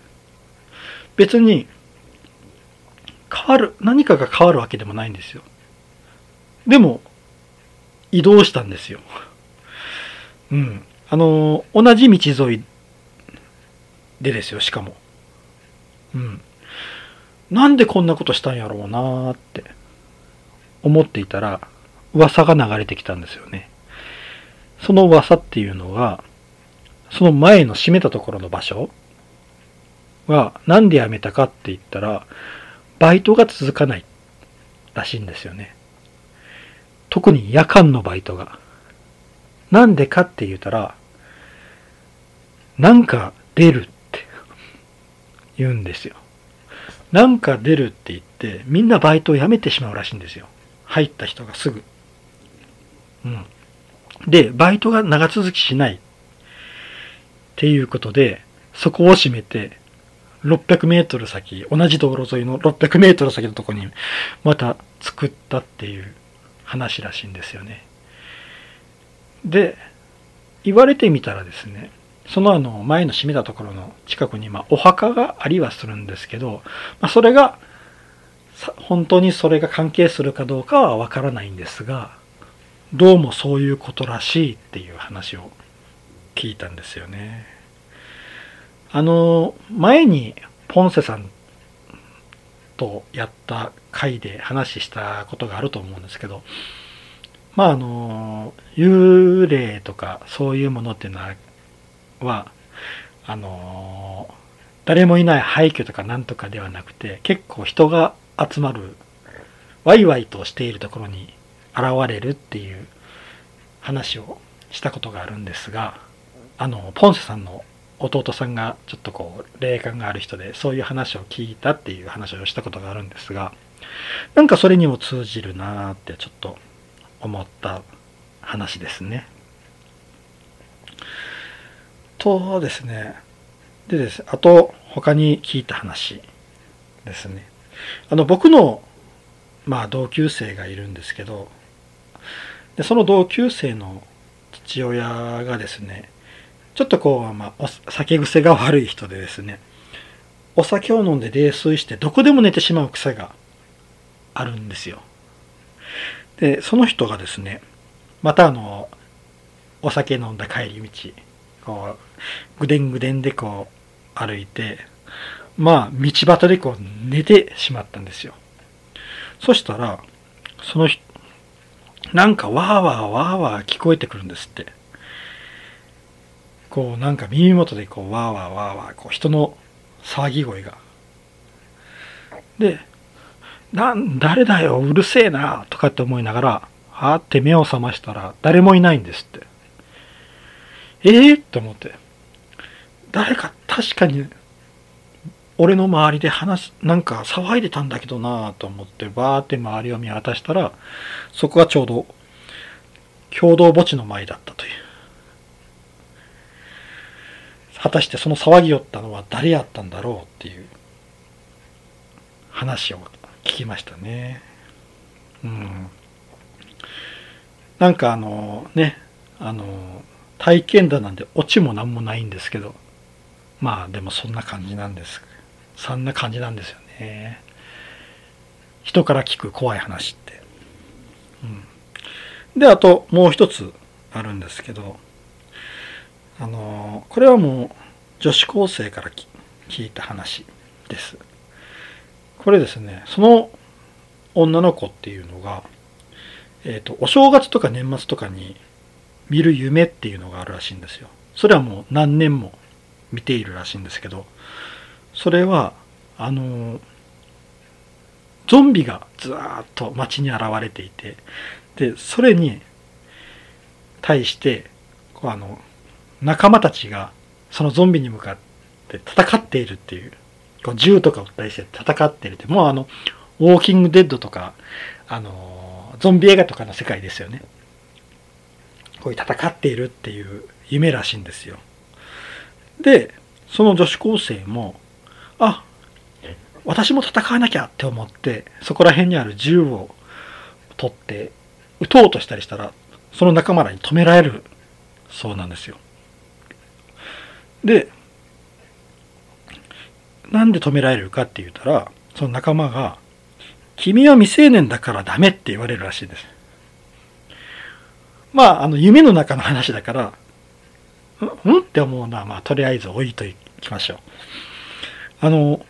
別に変わる、何かが変わるわけでもないんですよ。でも、移動したんですよ。うん。あの、同じ道沿いでですよ、しかも。うん。なんでこんなことしたんやろうなーって思っていたら、噂が流れてきたんですよね。その噂っていうのが、その前の閉めたところの場所は、なんで辞めたかって言ったら、バイトが続かないらしいんですよね。特に夜間のバイトが。なんでかって言ったら、なんか出るって言うんですよ。なんか出るって言って、みんなバイトを辞めてしまうらしいんですよ。入った人がすぐ。うん。で、バイトが長続きしないっていうことで、そこを閉めて、600メートル先、同じ道路沿いの600メートル先のとこにまた作ったっていう話らしいんですよね。で、言われてみたらですね、そのあの前の閉めたところの近くにまお墓がありはするんですけど、まあ、それが本当にそれが関係するかどうかはわからないんですが、どうもそういうことらしいっていう話を聞いたんですよね。あの、前にポンセさんとやった回で話したことがあると思うんですけど、まああの、幽霊とかそういうものっていうのは、あの、誰もいない廃墟とかなんとかではなくて、結構人が集まる、ワイワイとしているところに現れるっていう話をしたことがあるんですがあのポンセさんの弟さんがちょっとこう霊感がある人でそういう話を聞いたっていう話をしたことがあるんですがなんかそれにも通じるなーってちょっと思った話ですね。とですねでですあと他に聞いた話ですねあの僕のまあ同級生がいるんですけどでその同級生の父親がですねちょっとこう、まあ、酒癖が悪い人でですねお酒を飲んで泥酔してどこでも寝てしまう癖があるんですよ。でその人がですねまたあのお酒飲んだ帰り道こうぐでんぐでんでこう歩いてまあ道端でこう寝てしまったんですよ。そしたらその人なんかわーわーわーわー聞こえてくるんですって。こうなんか耳元でこうわーわーわーわーこう人の騒ぎ声が。で、な、誰だよ、うるせえな、とかって思いながら、はーって目を覚ましたら誰もいないんですって。ええー、って思って。誰か確かに俺の周りで話なんか騒いでたんだけどなぁと思ってバーって周りを見渡したらそこがちょうど共同墓地の前だったという。果たしてその騒ぎよったのは誰やったんだろうっていう話を聞きましたね。うん。なんかあのね、あの、体験談なんでオチも何もないんですけど、まあでもそんな感じなんです。そんな感じなんですよね。人から聞く怖い話って。うん、で、あともう一つあるんですけど、あの、これはもう女子高生から聞いた話です。これですね、その女の子っていうのが、えっ、ー、と、お正月とか年末とかに見る夢っていうのがあるらしいんですよ。それはもう何年も見ているらしいんですけど、それは、あの、ゾンビがずーっと街に現れていて、で、それに対して、こうあの、仲間たちがそのゾンビに向かって戦っているっていう、こう銃とかをったりして戦っているって、もうあの、ウォーキングデッドとか、あの、ゾンビ映画とかの世界ですよね。こういう戦っているっていう夢らしいんですよ。で、その女子高生も、あ、私も戦わなきゃって思って、そこら辺にある銃を取って撃とうとしたりしたら、その仲間らに止められるそうなんですよ。で、なんで止められるかって言ったら、その仲間が、君は未成年だからダメって言われるらしいです。まあ、あの、夢の中の話だから、うん？って思うのは、まあ、とりあえず置いときましょう。あの、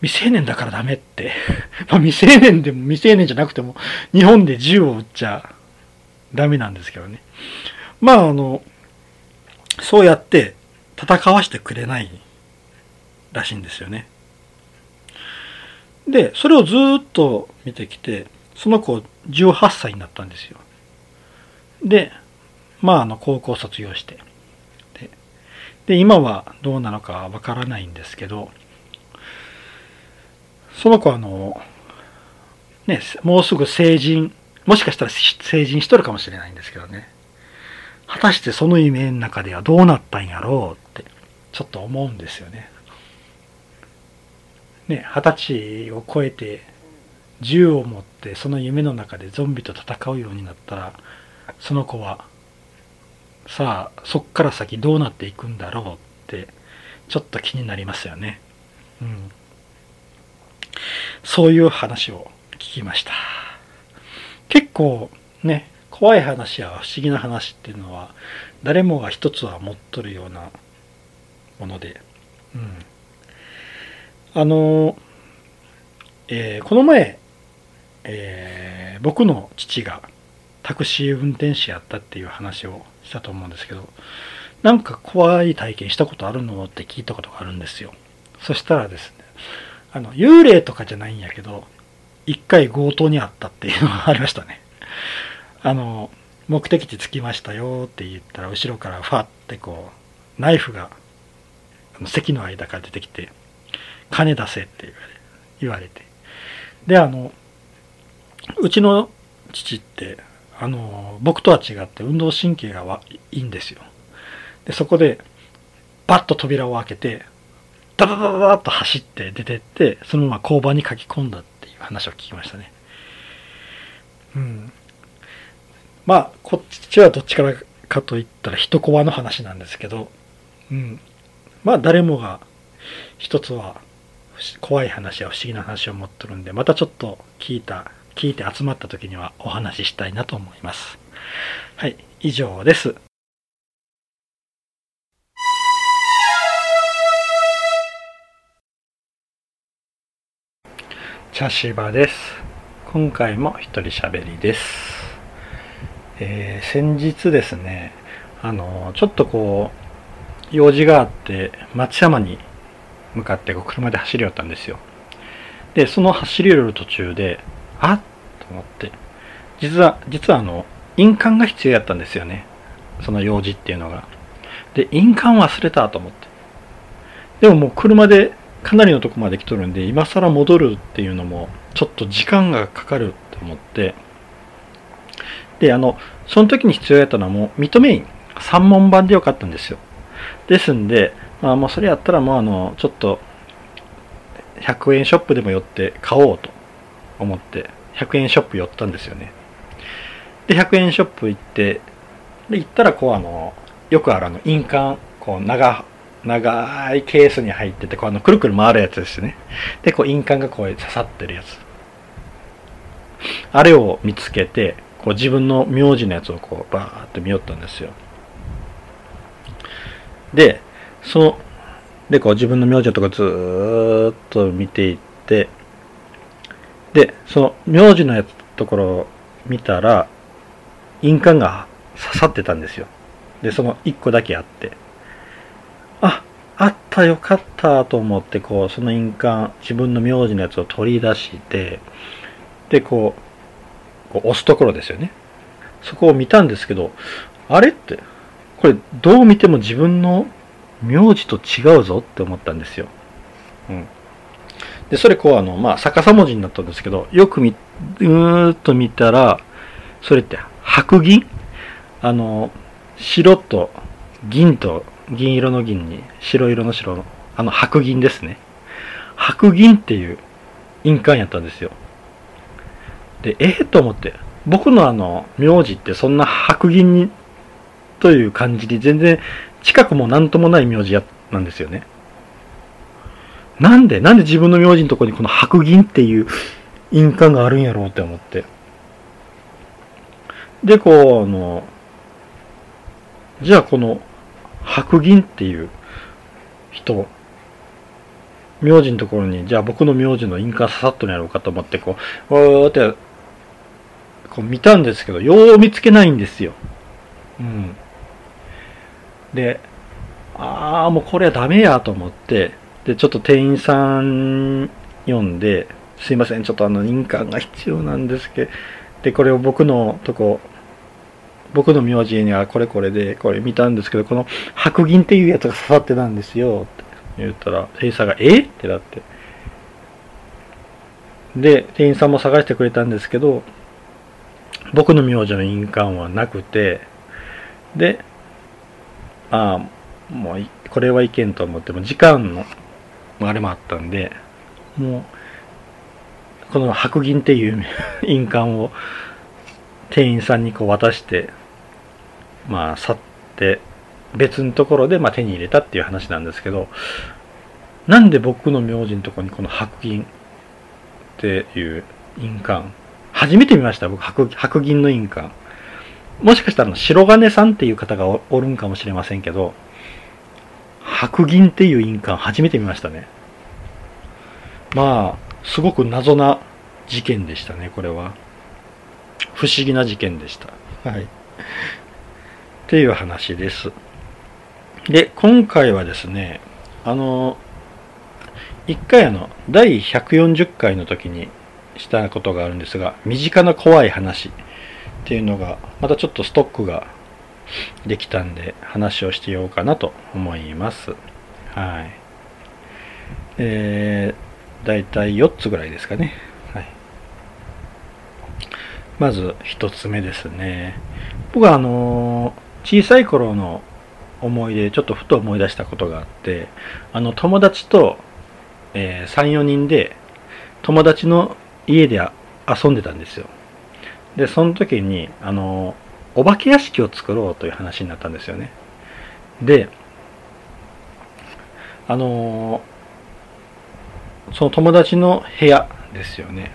未成年だからダメって。(laughs) まあ、未成年でも未成年じゃなくても、日本で銃を撃っちゃダメなんですけどね。まあ、あの、そうやって戦わしてくれないらしいんですよね。で、それをずっと見てきて、その子18歳になったんですよ。で、まあ、あの、高校卒業して。で、今はどうなのかわからないんですけど、その子はあの、ね、もうすぐ成人、もしかしたら成人しとるかもしれないんですけどね。果たしてその夢の中ではどうなったんやろうって、ちょっと思うんですよね。ね、二十歳を超えて銃を持ってその夢の中でゾンビと戦うようになったら、その子はさあそっから先どうなっていくんだろうってちょっと気になりますよね。うん、そういう話を聞きました。結構ね怖い話や不思議な話っていうのは誰もが一つは持っとるようなもので、うん、あの、えー、この前、えー、僕の父がタクシー運転手やったっていう話をたと思うんですけど、なんか怖い体験したことあるのって聞いたことがあるんですよ。そしたらですね、あの、幽霊とかじゃないんやけど、一回強盗にあったっていうのがありましたね。あの、目的地着きましたよって言ったら、後ろからファってこう、ナイフが、席の間から出てきて、金出せって言われて。で、あの、うちの父って、あの僕とは違って運動神経がいいんですよ。でそこでパッと扉を開けてダダダダダッと走って出てってそのまま交番に書き込んだっていう話を聞きましたね。うん。まあこっちはどっちからかといったら一コマの話なんですけどうん。まあ誰もが一つは怖い話や不思議な話を持っとるんでまたちょっと聞いた聞いて集まった時にはお話ししたいなと思います。はい、以上です。茶芝です。今回も一人喋りです。えー、先日ですね、あの、ちょっとこう、用事があって、松山に向かってこう車で走り寄ったんですよ。で、その走り寄る途中で、あっ思って。実は、実はあの、印鑑が必要やったんですよね。その用事っていうのが。で、印鑑忘れたと思って。でももう車でかなりのとこまで来とるんで、今更戻るっていうのも、ちょっと時間がかかると思って、で、あの、その時に必要やったのはもう認め印、3問版でよかったんですよ。ですんで、まあもうそれやったらもうあの、ちょっと、100円ショップでも寄って買おうと思って、100円ショップ寄ったんですよね。で、100円ショップ行って、で、行ったらこうあの、よくあるあの、印鑑、こう長、長いケースに入ってて、こうあの、くるくる回るやつですね。で、こう印鑑がこう刺さってるやつ。あれを見つけて、こう自分の名字のやつをこうバーって見よったんですよ。で、その、で、こう自分の名字のとこずーっと見ていって、で、その名字のやつところを見たら、印鑑が刺さってたんですよ。で、その1個だけあって、あ、あったよかったと思って、こう、その印鑑、自分の名字のやつを取り出して、で、こう、こう押すところですよね。そこを見たんですけど、あれって、これどう見ても自分の名字と違うぞって思ったんですよ。うん。で、それこうあの、まあ、逆さ文字になったんですけど、よくみ、うーっと見たら、それって白銀？あの、白と銀と銀色の銀に白色の白の、あの白銀ですね。白銀っていう印鑑やったんですよ。で、ええー、と思って、僕のあの、名字ってそんな白銀に、という感じで全然近くも何ともない名字や、なんですよね。なんで、なんで自分の名字のとこにこの白銀っていう印鑑があるんやろうって思って。で、こう、あの、じゃあこの白銀っていう人、名字のところに、じゃあ僕の名字の印鑑ささっとやろうかと思って、こう、わーってこう見たんですけど、よう見つけないんですよ。うん。で、ああ、もうこれはダメやと思って、で、ちょっと店員さん呼んで、すいません、ちょっとあの、印鑑が必要なんですけど、で、これを僕のとこ、僕の名字にはこれこれで、これ見たんですけど、この白銀っていうやつが刺さってたんですよ、って言ったら、店員さんが、え？ってなって。で、店員さんも探してくれたんですけど、僕の名字の印鑑はなくて、で、ああ、もうこれはいけんと思っても、時間のあれもあったんで、もう、この白銀っていう印鑑を店員さんにこう渡して、まあ、去って、別のところでま手に入れたっていう話なんですけど、なんで僕の名字のとこにこの白銀っていう印鑑初めて見ました、僕、白銀の印鑑。もしかしたら白金さんっていう方がおるんかもしれませんけど、白銀っていう印鑑初めて見ましたね。まあ、すごく謎な事件でしたね、これは。不思議な事件でした。はい。っていう話です。で、今回はですね、あの、一回あの、第140回の時に、したことがあるんですが、身近な怖い話っていうのが、またちょっとストックができたんで、話をしてようかなと思います。はい。えー、だいたい4つぐらいですかね。はい。まず1つ目ですね。僕はあのー、小さい頃の思い出、ちょっとふと思い出したことがあって、あの、友達と、えー、3、4人で、友達の家で遊んでたんですよ。で、その時に、あの、お化け屋敷を作ろうという話になったんですよね。で、あの、その友達の部屋ですよね。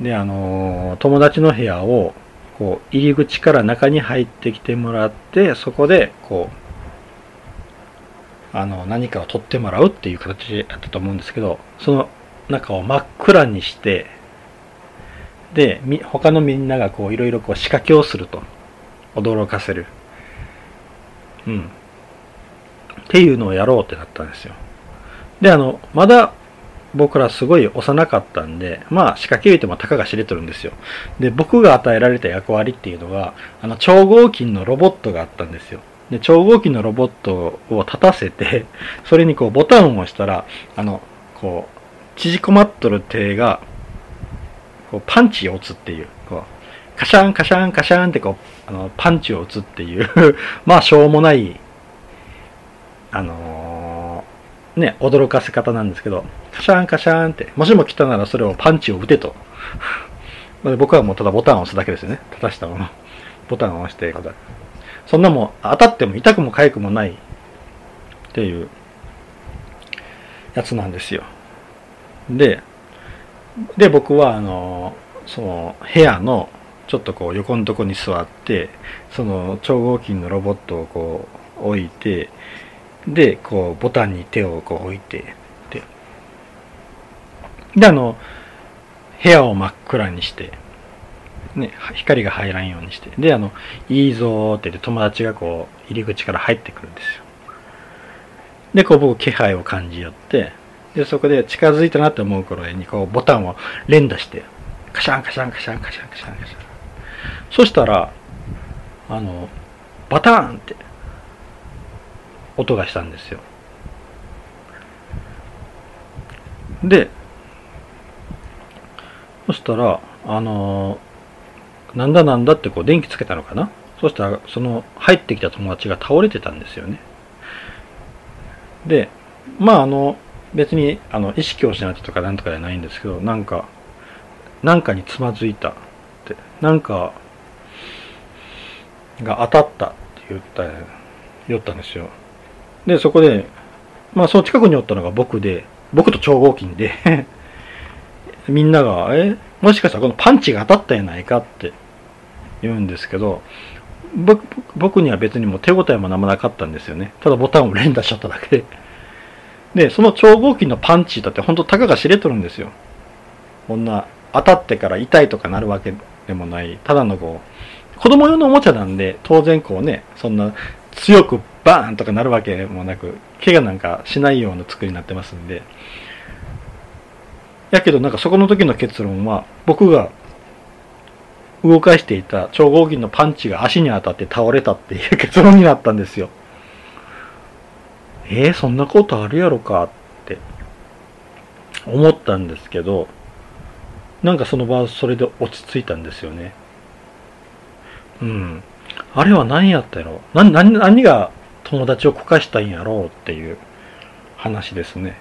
で、あの、友達の部屋を、こう、入り口から中に入ってきてもらって、そこで、こう、あの、何かを取ってもらうっていう形だったと思うんですけど、その中を真っ暗にして、で、他のみんながこういろいろこう仕掛けをすると。驚かせる。うん。っていうのをやろうってなったんですよ。で、あの、まだ僕らすごい幼かったんで、まあ仕掛け言うてもたかが知れとるんですよ。で、僕が与えられた役割っていうのが、あの、超合金のロボットがあったんですよ。で、超合金のロボットを立たせて、それにこうボタンを押したら、あの、こう、縮こまっとる手が、こうパンチを打つっていう、こう、カシャンカシャンカシャンってこう、あの、パンチを打つっていう (laughs) まあ、しょうもない、あのーね、驚かせ方なんですけど、カシャンカシャンって、もしも来たならそれをパンチを打てと。(laughs) 僕はもうただボタンを押すだけですよね。正したまま。(laughs) ボタンを押して、そんなもん当たっても痛くも痒くもないっていうやつなんですよ。で、で、僕は、あの、その部屋のちょっとこう横のとこに座って、その超合金のロボットをこう置いて、で、こうボタンに手をこう置いて、で、で、あの、部屋を真っ暗にして、ね、光が入らんようにして、で、あの、いいぞーって言って友達がこう入り口から入ってくるんですよ。で、こう僕気配を感じ寄って、で、そこで近づいたなって思う頃にこうボタンを連打して、カシャンカシャンカシャンカシャンカシャンカシャン。そしたら、あの、バターンって音がしたんですよ。で、そしたら、あのなんだなんだってこう電気つけたのかな？そしたら、その入ってきた友達が倒れてたんですよね。で、まああの、別にあの意識を失ったとかなんとかじゃないんですけど、なんか、なんかにつまずいたって、なんかが当たったって言った、言ったんですよ。で、そこで、まあその近くにおったのが僕で、僕と超合金で (laughs) みんなが、え、もしかしたらこのパンチが当たったんやないかって言うんですけど、僕には別にもう手応えも何もなかったんですよね。ただボタンを連打しちゃっただけで。で、その超合金のパンチだって本当たかが知れとるんですよ。こんな当たってから痛いとかなるわけでもない、ただのこう、子供用のおもちゃなんで、当然こうね、そんな強くバーンとかなるわけもなく、怪我なんかしないような作りになってますんで。やけどなんかそこの時の結論は、僕が動かしていた超合金のパンチが足に当たって倒れたっていう結論になったんですよ。えー、そんなことあるやろかって思ったんですけど、なんかその場それで落ち着いたんですよね。うん。あれは何やったやろ？何、何、何が友達をこかしたんやろうっていう話ですね。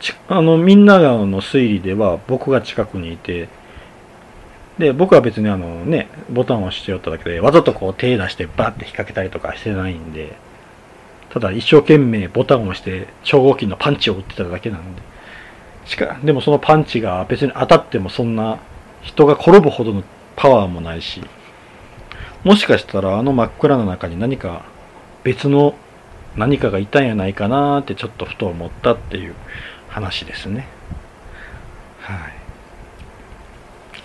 ちあの、みんなの推理では僕が近くにいて、で、僕は別にあのね、ボタンを押してよっただけで、わざとこう手出してバッて引っ掛けたりとかしてないんで、ただ一生懸命ボタンを押して超合金のパンチを打ってただけなんで、しか、でもそのパンチが別に当たってもそんな人が転ぶほどのパワーもないし、もしかしたらあの真っ暗な中に何か別の何かがいたんやないかなーってちょっとふと思ったっていう話ですね。はい。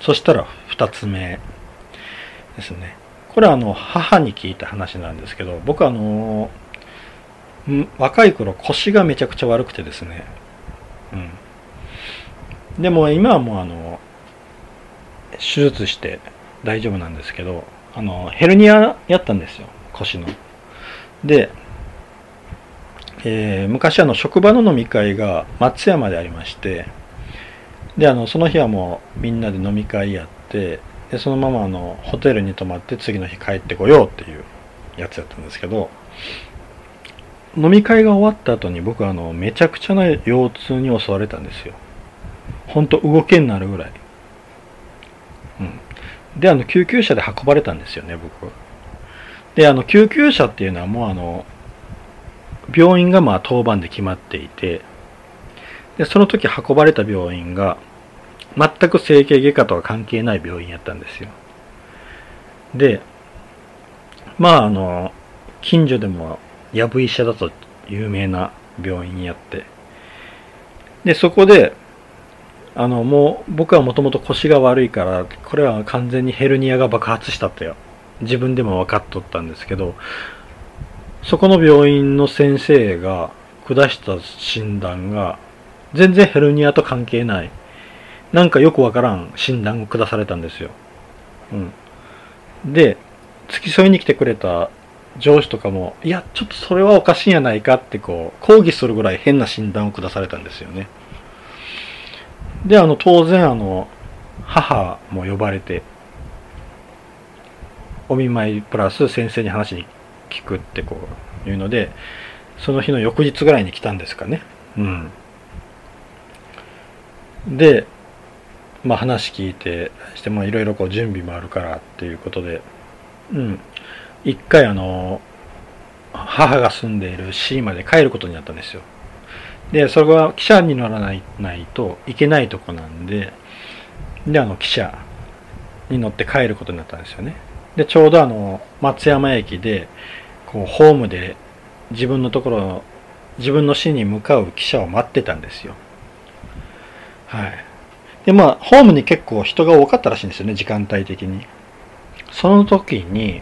そしたら二つ目ですね。これはあの母に聞いた話なんですけど、僕あの若い頃腰がめちゃくちゃ悪くてですね。うん。でも今はもうあの手術して大丈夫なんですけど、あのヘルニアやったんですよ、腰の。で、えー昔あの職場の飲み会が松山でありまして、で、あの、その日はもうみんなで飲み会やって、で、そのままあの、ホテルに泊まって次の日帰ってこようっていうやつやったんですけど、飲み会が終わった後に僕あの、めちゃくちゃな腰痛に襲われたんですよ。ほんと動けんなるぐらい。うん。で、あの、救急車で運ばれたんですよね、僕。で、あの、救急車っていうのはもうあの、病院がまあ当番で決まっていて、で、その時運ばれた病院が、全く整形外科とは関係ない病院やったんですよ。で、まああの、近所でも、やぶ医者だと有名な病院やって、で、そこで、あの、もう、僕はもともと腰が悪いから、これは完全にヘルニアが爆発したとよ。自分でも分かっとったんですけど、そこの病院の先生が下した診断が、全然ヘルニアと関係ない。なんかよくわからん診断を下されたんですよ。うん。で、付き添いに来てくれた上司とかも、いや、ちょっとそれはおかしいんやないかってこう、抗議するぐらい変な診断を下されたんですよね。で、あの、当然あの、母も呼ばれてお見舞いプラス先生に話に聞くってこういうのでその日の翌日ぐらいに来たんですかねうんでまあ話聞いてしてもいろいろこう準備もあるからっていうことでうん。一回あの母が住んでいる市まで帰ることになったんですよ。でそれは汽車に乗らないないといけないとこなんでであの汽車に乗って帰ることになったんですよね。でちょうどあの松山駅でこうホームで自分のところ自分の市に向かう汽車を待ってたんですよ。はい。でまあホームに結構人が多かったらしいんですよね時間帯的に。その時に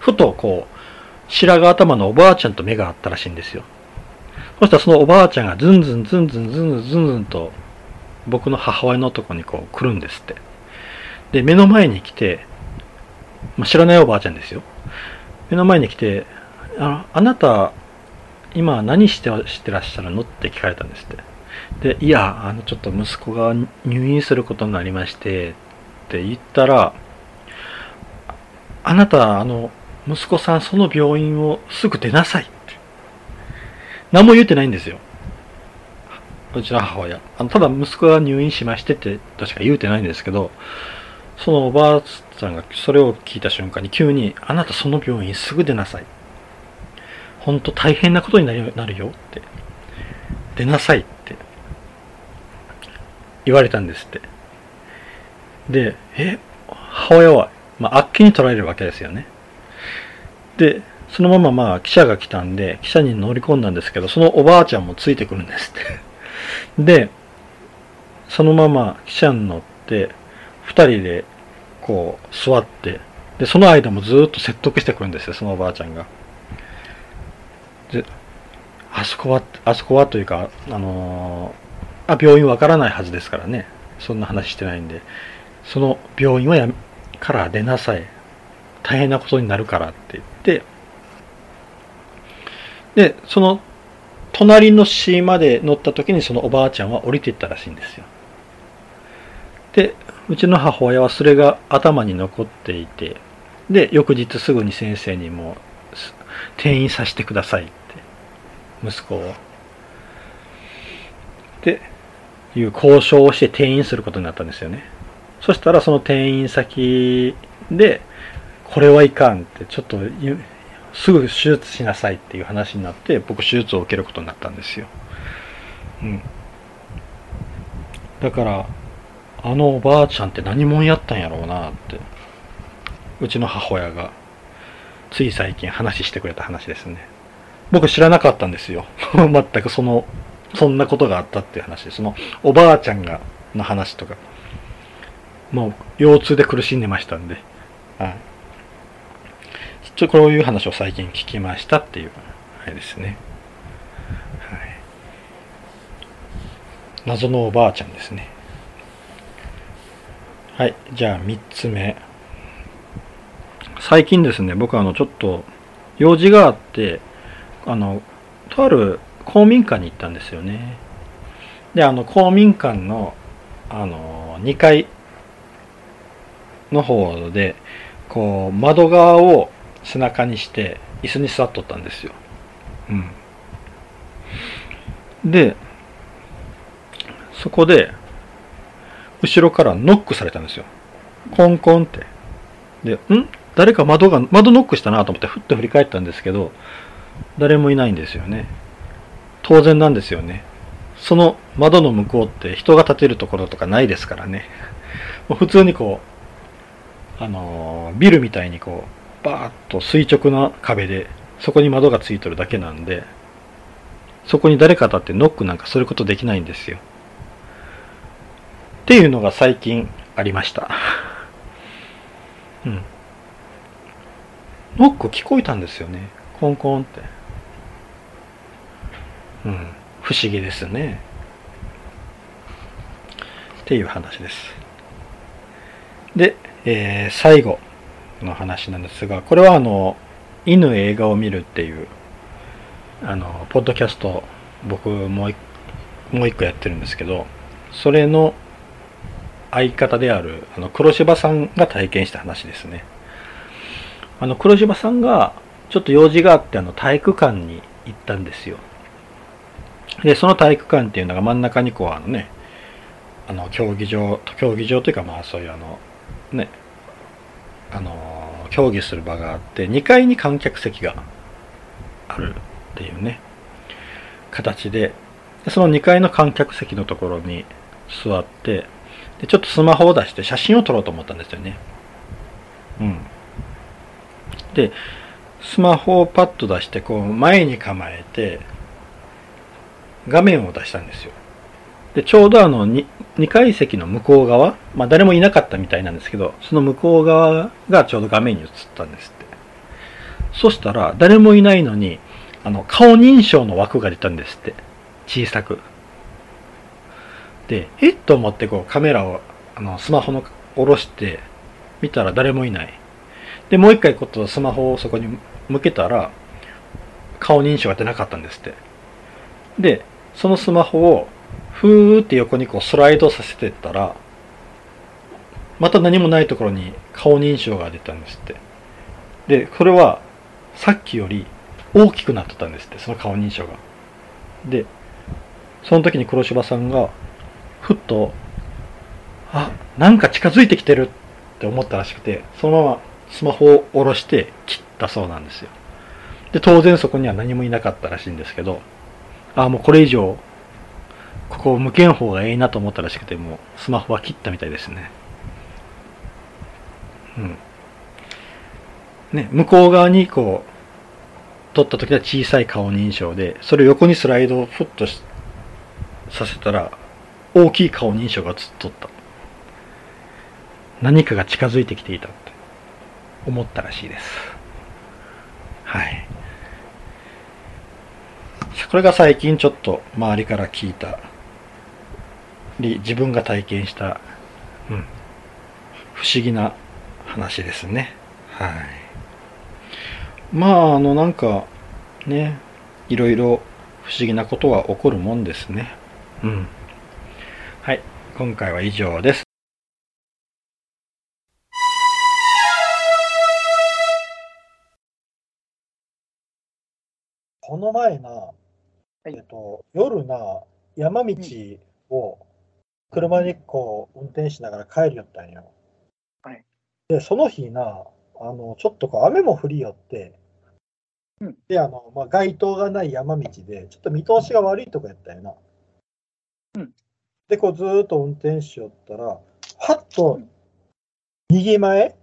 ふとこう白髪頭のおばあちゃんと目が合ったらしいんですよ。そしたらそのおばあちゃんがズンズンズンズンズンズンズンズンと僕の母親のとこにこう来るんですって。で目の前に来て、まあ、知らないおばあちゃんですよ。目の前に来てああなた今何してしてらっしゃるの？って聞かれたんですって。でいやあのちょっと息子が入院することになりましてって言ったらあなたあの息子さんその病院をすぐ出なさいって。何も言ってないんですよ。うちの母親。あのただ息子が入院しましてってとしか言うてないんですけどそのおばあちゃんがそれを聞いた瞬間に急に「あなたその病院すぐ出なさい」「本当大変なことになるよ」って「出なさい」って。言われたんですって。でえ母親は、まあ、あっけに取られるわけですよね。でそのまままあ記者が来たんで記者に乗り込んだんですけどそのおばあちゃんもついてくるんですって。(laughs) でそのまま記者に乗って2人でこう座ってでその間もずっと説得してくるんですよそのおばあちゃんが。であそこはあそこはというかあのー、あ病院わからないはずですからね。そんな話してないんで。その病院はやから出なさい。大変なことになるからって言って。でその隣の市まで乗った時にそのおばあちゃんは降りていったらしいんですよ。でうちの母親はそれが頭に残っていて。で翌日すぐに先生にも転院させてくださいって息子を。っていう交渉をして転院することになったんですよねそしたらその転院先でこれはいかんってちょっとすぐ手術しなさいっていう話になって僕手術を受けることになったんですよ。うん。だからあのおばあちゃんって何者やったんやろうなってうちの母親がつい最近話してくれた話ですね。僕知らなかったんですよ。(laughs) 全くそのそんなことがあったっていう話そのおばあちゃんがの話とかもう腰痛で苦しんでましたんで。はいちょこういう話を最近聞きましたっていうあれですね。はい。謎のおばあちゃんですね。はい。じゃあ3つ目。最近ですね、僕あのちょっと用事があって、あの、とある公民館に行ったんですよね。で、あの公民館のあの2階の方で、こう窓側を背中にして椅子に座っとったんですよ。うん。で、そこで、後ろからノックされたんですよ。コンコンって。で、ん？誰か窓が、窓ノックしたなと思ってふっと振り返ったんですけど、誰もいないんですよね。当然なんですよね。その窓の向こうって人が立てるところとかないですからね。もう普通にこう、あのー、ビルみたいにこう、バーッと垂直な壁で、そこに窓がついてるだけなんで、そこに誰か立ってノックなんかすることできないんですよ。っていうのが最近ありました。うん。ノック聞こえたんですよね。コンコンって。うん。不思議ですね。っていう話です。で、えー、最後。の話なんですが、これはあの、犬映画を見るっていう、あの、ポッドキャスト、僕もうもう一個やってるんですけど、それの、相方であるあの黒柴さんが体験した話ですね。あの黒柴さんがちょっと用事があってあの体育館に行ったんですよ。で、その体育館っていうのが真ん中にこうあのね、あの競技場、競技場というかまあそういうあの、ね、あの、競技する場があって、2階に観客席があるっていうね、形で、その2階の観客席のところに座って、でちょっとスマホを出して写真を撮ろうと思ったんですよね。うん。で、スマホをパッと出して、こう前に構えて、画面を出したんですよ。で、ちょうどあの 2, 2階席の向こう側、まあ誰もいなかったみたいなんですけど、その向こう側がちょうど画面に映ったんですって。そしたら、誰もいないのに、あの、顔認証の枠が出たんですって。小さく。で、え？っと思ってこうカメラを、あの、スマホの下ろして、見たら誰もいない。で、もう一回ことスマホをそこに向けたら、顔認証が出なかったんですって。で、そのスマホをふーって横にこうスライドさせてったら、また何もないところに顔認証が出たんですって。で、これはさっきより大きくなってたんですって、その顔認証が。で、その時に黒柴さんが、ふっと、あ、なんか近づいてきてるって思ったらしくて、そのままスマホを下ろして切ったそうなんですよ。で、当然そこには何もいなかったらしいんですけど、あ、もうこれ以上、ここを向けん方がええなと思ったらしくて、もうスマホは切ったみたいですね。うん。ね、向こう側にこう、撮った時は小さい顔認証で、それを横にスライドをフッとさせたら、大きい顔認証が映っとった。何かが近づいてきていたって思ったらしいです。はい。これが最近ちょっと周りから聞いたり、自分が体験した、うん、不思議な話ですね。はい。まあ、あの、なんか、ね、いろいろ不思議なことは起こるもんですね。うん。はい。今回は以上です。この前な、えっと、夜な、山道を車にこう運転しながら帰りよったんよ。はい。で、その日な、あの、ちょっとこう雨も降りよって、うんで、あの、まあ、街灯がない山道で、ちょっと見通しが悪いとこやったんやな。うんで、こうずーっと運転しよったら、はっと右前、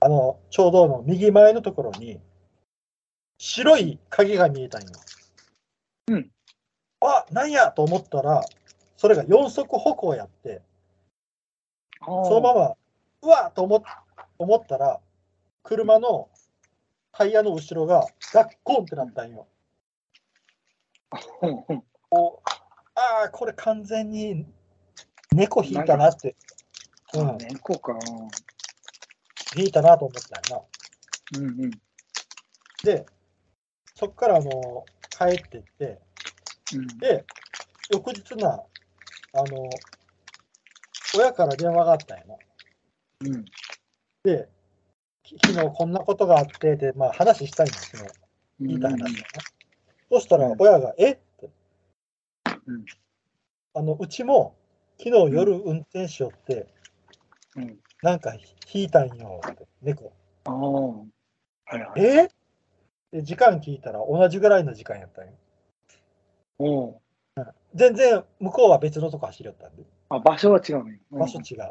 あの、ちょうどの右前のところに、白い影が見えたんよ。うん。あ、なんやと思ったら、それが四足歩行やって、そのまま、うわっと思っ思ったら、車のタイヤの後ろがガッコンってなったんよ。うんうんああ、これ完全に猫引いたなって、うん、猫か。引いたなと思ったんやな。うんうん。で、そっからあの帰ってって、うんで、翌日な、あの、親から電話があったんやな。うん。で、き昨日こんなことがあって、で、まあ話したいんですよ。言いたい話だな。そしたら親が、え？って。うんあの、うちも昨日夜運転しよって、うん。なんか引いたんよって、猫。ああ。はいはい。え？で、時間聞いたら同じぐらいの時間やったんよ。おう全然向こうは別のとこ走りよったんで、あ、場所は違うね。うん場所違う。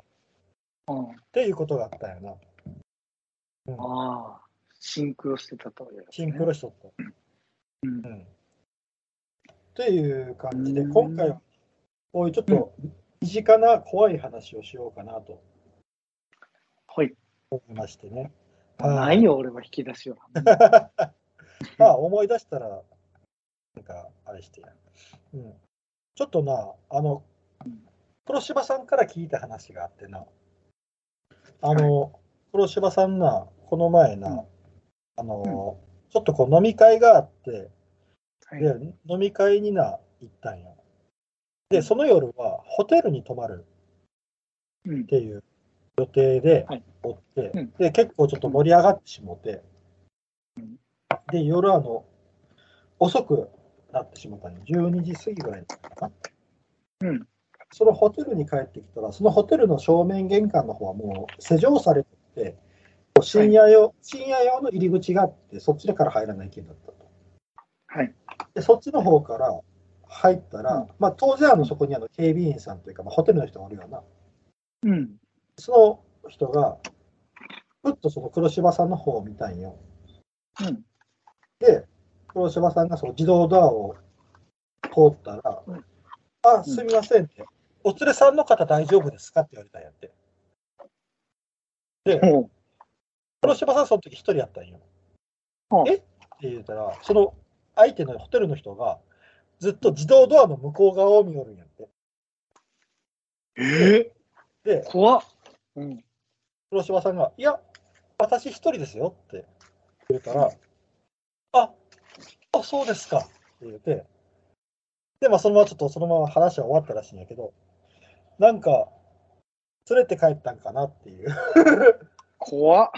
うんっていうことがあったんよな。うん、ああ。シンクロしてたと。シンクロしとった。うんうん。っていう感じで、うん今回はこういうちょっと身近な怖い話をしようかなとはい。思いましてね。ないよ、俺は引き出しは。(laughs) まあ思い出したら、なんかあれしてや。うん。ちょっとな、あの、黒柴さんから聞いた話があってな、あの、黒柴さんな、この前な、あの、ちょっとこう飲み会があって、はい。で、飲み会にな、行ったんよ。で、その夜はホテルに泊まる。うん。っていう予定ではい。おって、うん。で結構ちょっと盛り上がってしもて、うんで夜あの遅くなってしまったの。12時過ぎぐらいだったかな、うん。そのホテルに帰ってきたらそのホテルの正面玄関の方はもう施錠されてて深夜用、深夜用の入り口があってそっちでから入らないけんだったと。はい。でそっちの方から入ったら、うん。まあ、当然あのそこにあの警備員さんというか、まあ、ホテルの人がおるよな。うん。その人がふっとその黒柴さんの方を見たんよ。うん。で黒柴さんがその自動ドアを通ったら「うんあすみません」って「お連れさんの方大丈夫ですか?」って言われたんやってでほう。黒柴さんその時一人やったんよはあえ？って言ったらその相手のホテルの人がずっと自動ドアの向こう側を見よるんやってえ？で怖っ。うん。黒柴さんが、いや、私一人ですよって言うから、あ、あ、そうですかって言って、で、まあ、そのままちょっとそのまま話は終わったらしいんやけど、なんか、連れて帰ったんかなっていう怖っ。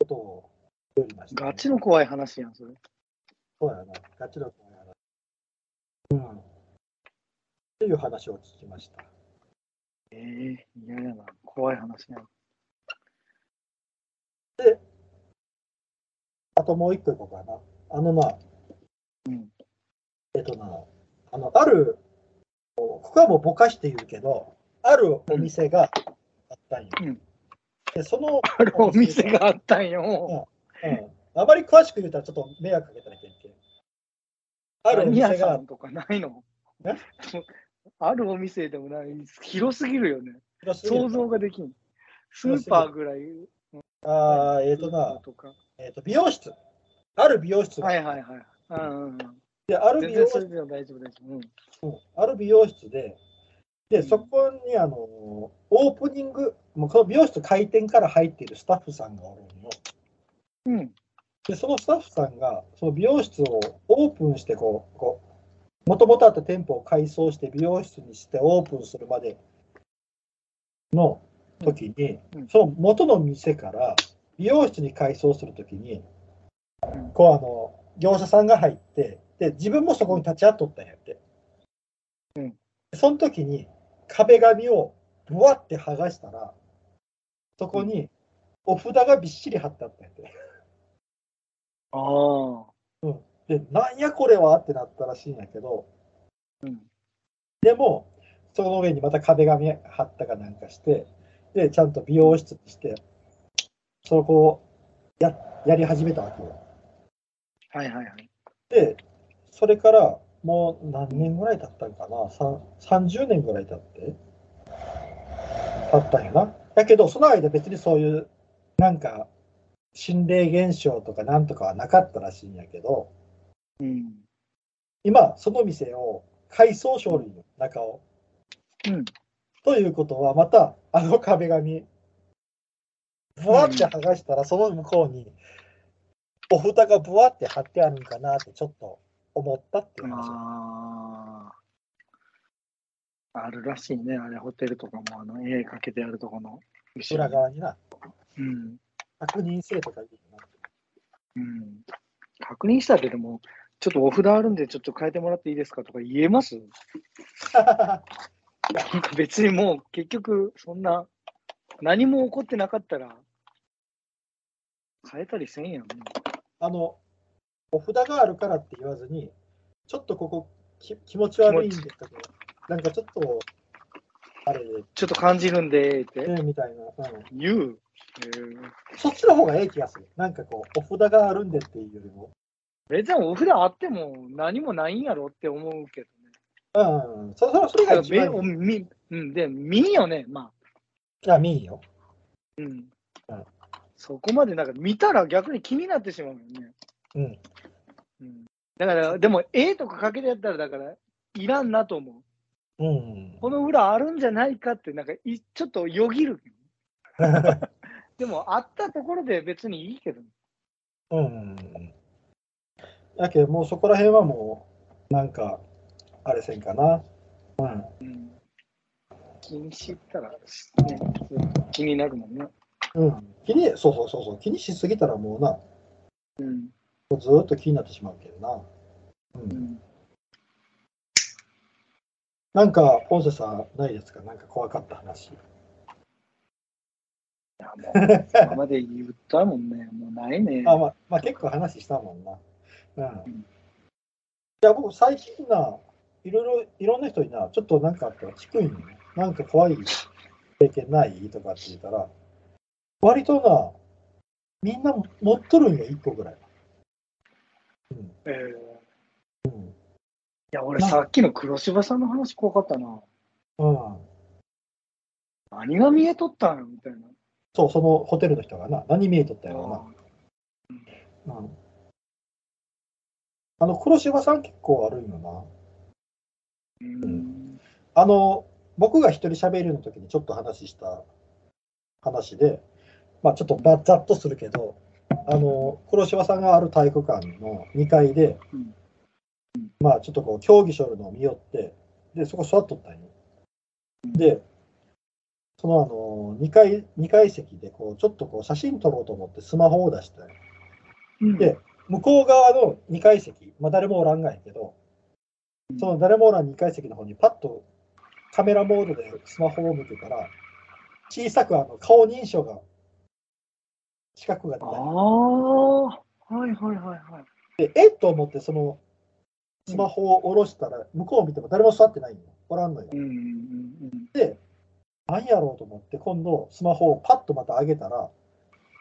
ことを言いました、ガチの怖い話やん、それ。そうやな、ガチの怖い話。うん。っていう話を聞きました。ええ嫌やな。怖い話やん。あともう一個いこうかな。あのな、うん。えっとな、あの、ある、ここはもうぼかして言うけど、あるお店があったんよ。うんで、その、あるお店があったんよ。うん、あまり詳しく言うたらちょっと迷惑かけたらいけんけん。あるお店がとかないの？え？あるお店でもない。広すぎるよね。想像ができん。スーパーぐらい。ああ、えっ、とな、とか。えっ、と、美容室。ある美容室が、はいはいはい。うん。で、ある美容室大丈夫大丈夫。うん。うんある美容室で、で、そこにあの、オープニング、もうこの美容室開店から入っているスタッフさんがおるんよ。うん。で、そのスタッフさんが、その美容室をオープンしてこう、こう、もともとあった店舗を改装して美容室にしてオープンするまでの時に、うんうんその元の店から美容室に改装する時に、んこうあの、業者さんが入って、で、自分もそこに立ち会っとったんやって。うんその時に壁紙をぶわって剥がしたら、そこにお札がびっしり貼ってあったんやって。ああ。で、なんやこれはってなったらしいんやけど、うん。でも、その上にまた壁紙貼ったかなんかして、で、ちゃんと美容室にして、そこをややり始めたわけよ。はいはいはい。で、それからもう何年ぐらい経ったんかな、さん30年ぐらい経って、経ったんやな。だけど、その間別にそういう、なんか、心霊現象とかなんとかはなかったらしいんやけど、うん。今、その店を改装書類の中を。うん。ということは、またあの壁紙、ぶわって剥がしたら、その向こうに、お蓋がぶわって貼ってあるんかなってちょっと思ったっていう話。ああ。あるらしいね、あれ、ホテルとかも、あの、絵かけてあるとこの後ろに。裏側にな、うん。確認せえとか言うな。うん。確認したってでも、ちょっとお札あるんで、ちょっと変えてもらっていいですかとか言えます？(laughs) 別にもう結局そんな何も起こってなかったら変えたりせんやん。あの、お札があるからって言わずに、ちょっとここき気持ち悪いんですけど、なんかちょっと、あれで、ちょっと感じるんでってね、みたいな、うん。言う。えーそっちの方がええ気がする。なんかこう、お札があるんでっていうよりも。別にお札あっても何もないんやろって思うけどね。うん、そそそれが一目番いい。うん、で、見んよね、まあ。あ、見んよ。うんうん。そこまでなんか見たら逆に気になってしまうよね。うん。うん。だから、でも絵とかかけてやったら、だから、いらんなと思う。うん。この裏あるんじゃないかって、なんかい、ちょっとよぎる。(laughs) でも、あったところで別にいいけど。うん。やけど、もうそこら辺はもう、なんか、あれせんかな。うん。うん。気にしたら、ね、気になるもんね。うん。気に、そうそうそうそう。気にしすぎたらもうな、うん。ずーっと気になってしまうけどな。う。うんん。なんか、ポンセさんないですか？なんか怖かった話。いや、もう、今まで言ったもんね。(laughs) もうないね。あ、まあ、まあ、結構話したもんな。うん。いや、僕、最近な、いろいろ、いろんな人にな、ちょっとなんかあったら聞くんよね。なんか怖い経験ない？とかって言ったら、割とな、みんな持っとるんよ、1個ぐらい。えーいや、俺さっきの黒柴さんの話怖かったな。うん。何が見えとったんよみたいな。そう、そのホテルの人がな、何見えとったよな。うん。あの、黒柴さん結構悪いよな。うん。あの、僕が一人喋るの時にちょっと話した話で、まあちょっとばざっとするけど、あの、黒柴さんがある体育館の2階で、うんまあちょっとこう競技しょるのを見よって、で、そこ座っとったんよ。で、そのあの、2階、2階席でこう、ちょっとこう写真撮ろうと思ってスマホを出して、うんで向こう側の2階席、まあ誰もおらんがやけど、その誰もおらん2階席の方にパッとカメラモードでスマホを向けたら、小さくあの顔認証が、四角が出ああたりはいはいはいはい。で、えっと思ってそのスマホを下ろしたら、向こうを見ても誰も座ってないのよ。おらんのよう。んうんうんで、何やろうと思って、今度スマホをパッとまた上げたら、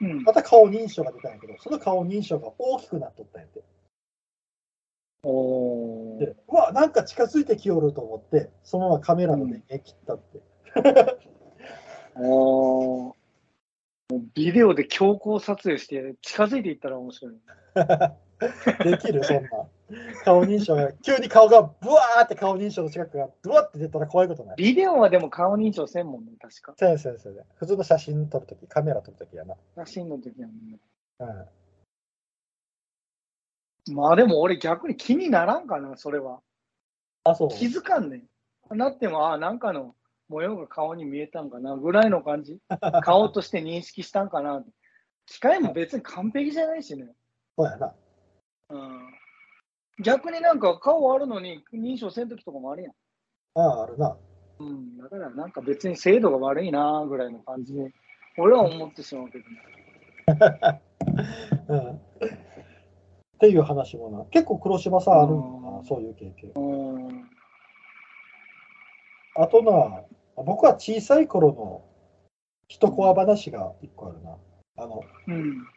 うん。また顔認証が出たんやけど、その顔認証が大きくなっとったんやって。おーで、うわ、なんか近づいてきよると思って、そのままカメラの電源切ったって。(laughs) あーもうビデオで強行撮影して近づいていったら面白い。(laughs) できる、そんな。顔認証が、急に顔がブワーって顔認証の近くがブワって出たら怖いことない。ビデオはでも顔認証せんもんね、確か。先生先生普通の写真撮るとき、カメラ撮るときやな。写真の時はね。うん。まあでも俺逆に気にならんかな、それは。あ、そう。気づかんねん。なっても、あなんかの模様が顔に見えたんかな、ぐらいの感じ。(laughs) 顔として認識したんかな。機械も別に完璧じゃないしね。そうやな。うん。逆になんか顔あるのに認証せんときとかもあるやん。ああ、あるな。うん。だからなんか別に精度が悪いな、ぐらいの感じで、俺は思ってしまうけどね。(laughs) うん。っていう話もな。結構黒柴さんあるんだう、なんそういう経験。うん。あとな、僕は小さい頃の一コア話が一個あるな。あの、うん。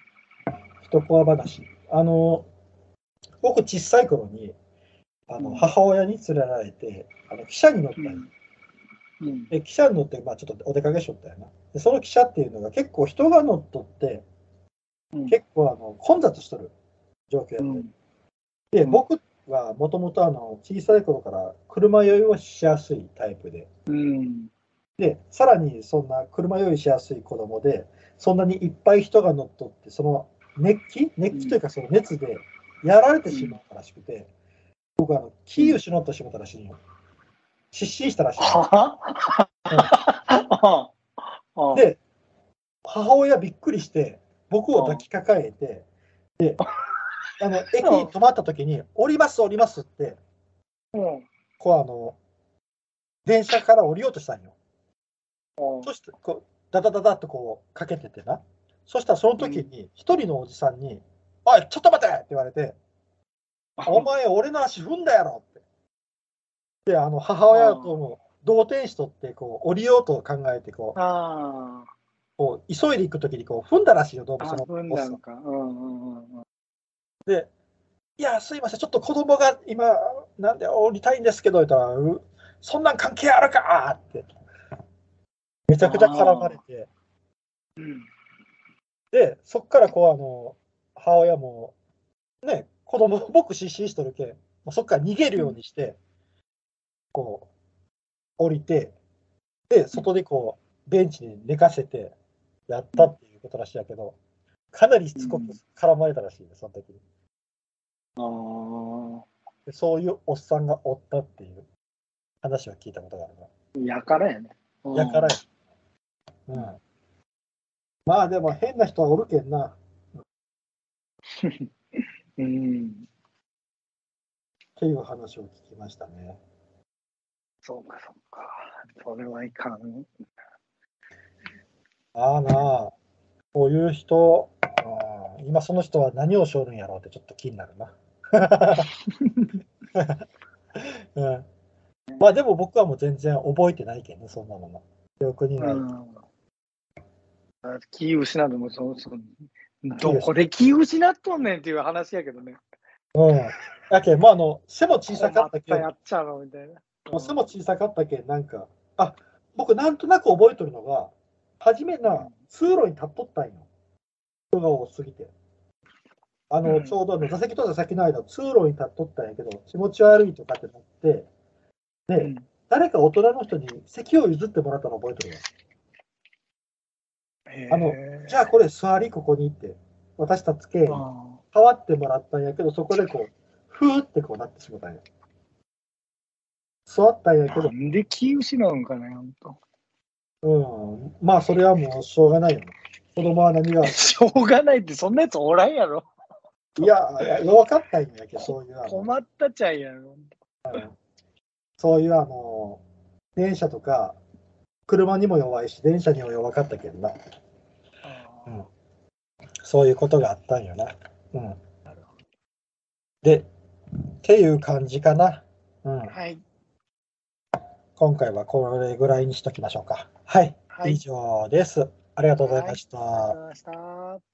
一コア話。あの、僕小さい頃に、あのうん母親に連れられて、あの汽車に乗ったんようん。で、汽車に乗って、まあ、ちょっとお出かけしとったよな。で、その汽車っていうのが結構人が乗っとって、うん結構あの混雑しとる状況やっ。で、うん僕はもともとあの小さい頃から車酔いをしやすいタイプで、うん。で、さらにそんな車酔いしやすい子供で、そんなにいっぱい人が乗っとって、その熱気熱気というかその熱でやられてしまったらしくて、僕あの、キー失ってしまったらしいんよ。失神したらしいんよ。はああで、母親びっくりして、僕を抱きかかえて、で、あの、駅に止まった時に、降ります、降りますって、うんこうあの、電車から降りようとしたんよ。うんそして、こう、ダダダダっとこう、かけててな。そしたらその時に、一人のおじさんに、おい、ちょっと待てって言われて、お前、俺の足踏んだやろって。で、あの、母親とも同点しとって、こう、降りようと考えて、こう、あこう急いで行く時に、こう、踏んだらしいよ、動あ、物の踏んだんか。うんうんうんうん。で、いや、すいません、ちょっと子供が今、なんで降りたいんですけど、言ったら、うそんなん関係あるか？って、めちゃくちゃ絡まれて、うんで、そっからこう、あの、母親も、ね、子供、僕失神しとるけん、もうそっから逃げるようにして、こう、降りて、で、外でこう、ベンチに寝かせて、やったっていうことらしいやけど、かなりしつこく絡まれたらしいね、その時に。あでそういうおっさんがおったっていう話は聞いたことがあるな。あ、やからやね。やからや。うん。まあでも変な人はおるけんな。(laughs) うん。っていう話を聞きましたね。そうか、そうか。それはいかん。ああなあ、こういう人、うん今その人は何をしょるんやろうってちょっと気になるな。うん、まあでも僕はもう全然覚えてないけんね、そんなもの。記憶にない。うん。気失うのもそうそう。どこで気失っとんねんっていう話やけどね。うん。だけん、まああの、背も小さかったけん、困やっちゃうのみたいな。もう背も小さかったけん、なんか、あ僕なんとなく覚えとるのが、初めな、通路に立っとったんよ。人が多すぎて。あの、うんちょうどあの座席と座席の間、通路に立っとったんやけど、気持ち悪いとかってなって、で、うん誰か大人の人に席を譲ってもらったの覚えてるよ。あのじゃあこれ座りここにって、私たちけ変わってもらったんやけど、そこでこう、ふーってこうなってしまったんや。座ったんやけどーな、んで気失うんかね、ほんと。うん、まあそれはもうしょうがないよ。子供は何が、い (laughs) しょうがないって、そんなやつおらんやろ。や、いや弱かったんやけど、そういう困ったちゃんやろ。そういうあの、電車とか、車にも弱いし、電車にも弱かったけどな。うんそういうことがあったんよな。うん。で、っていう感じかな。うん。はい。今回はこれぐらいにしときましょうか。はい。はい以上です。ありがとうございました。ありがとうございました。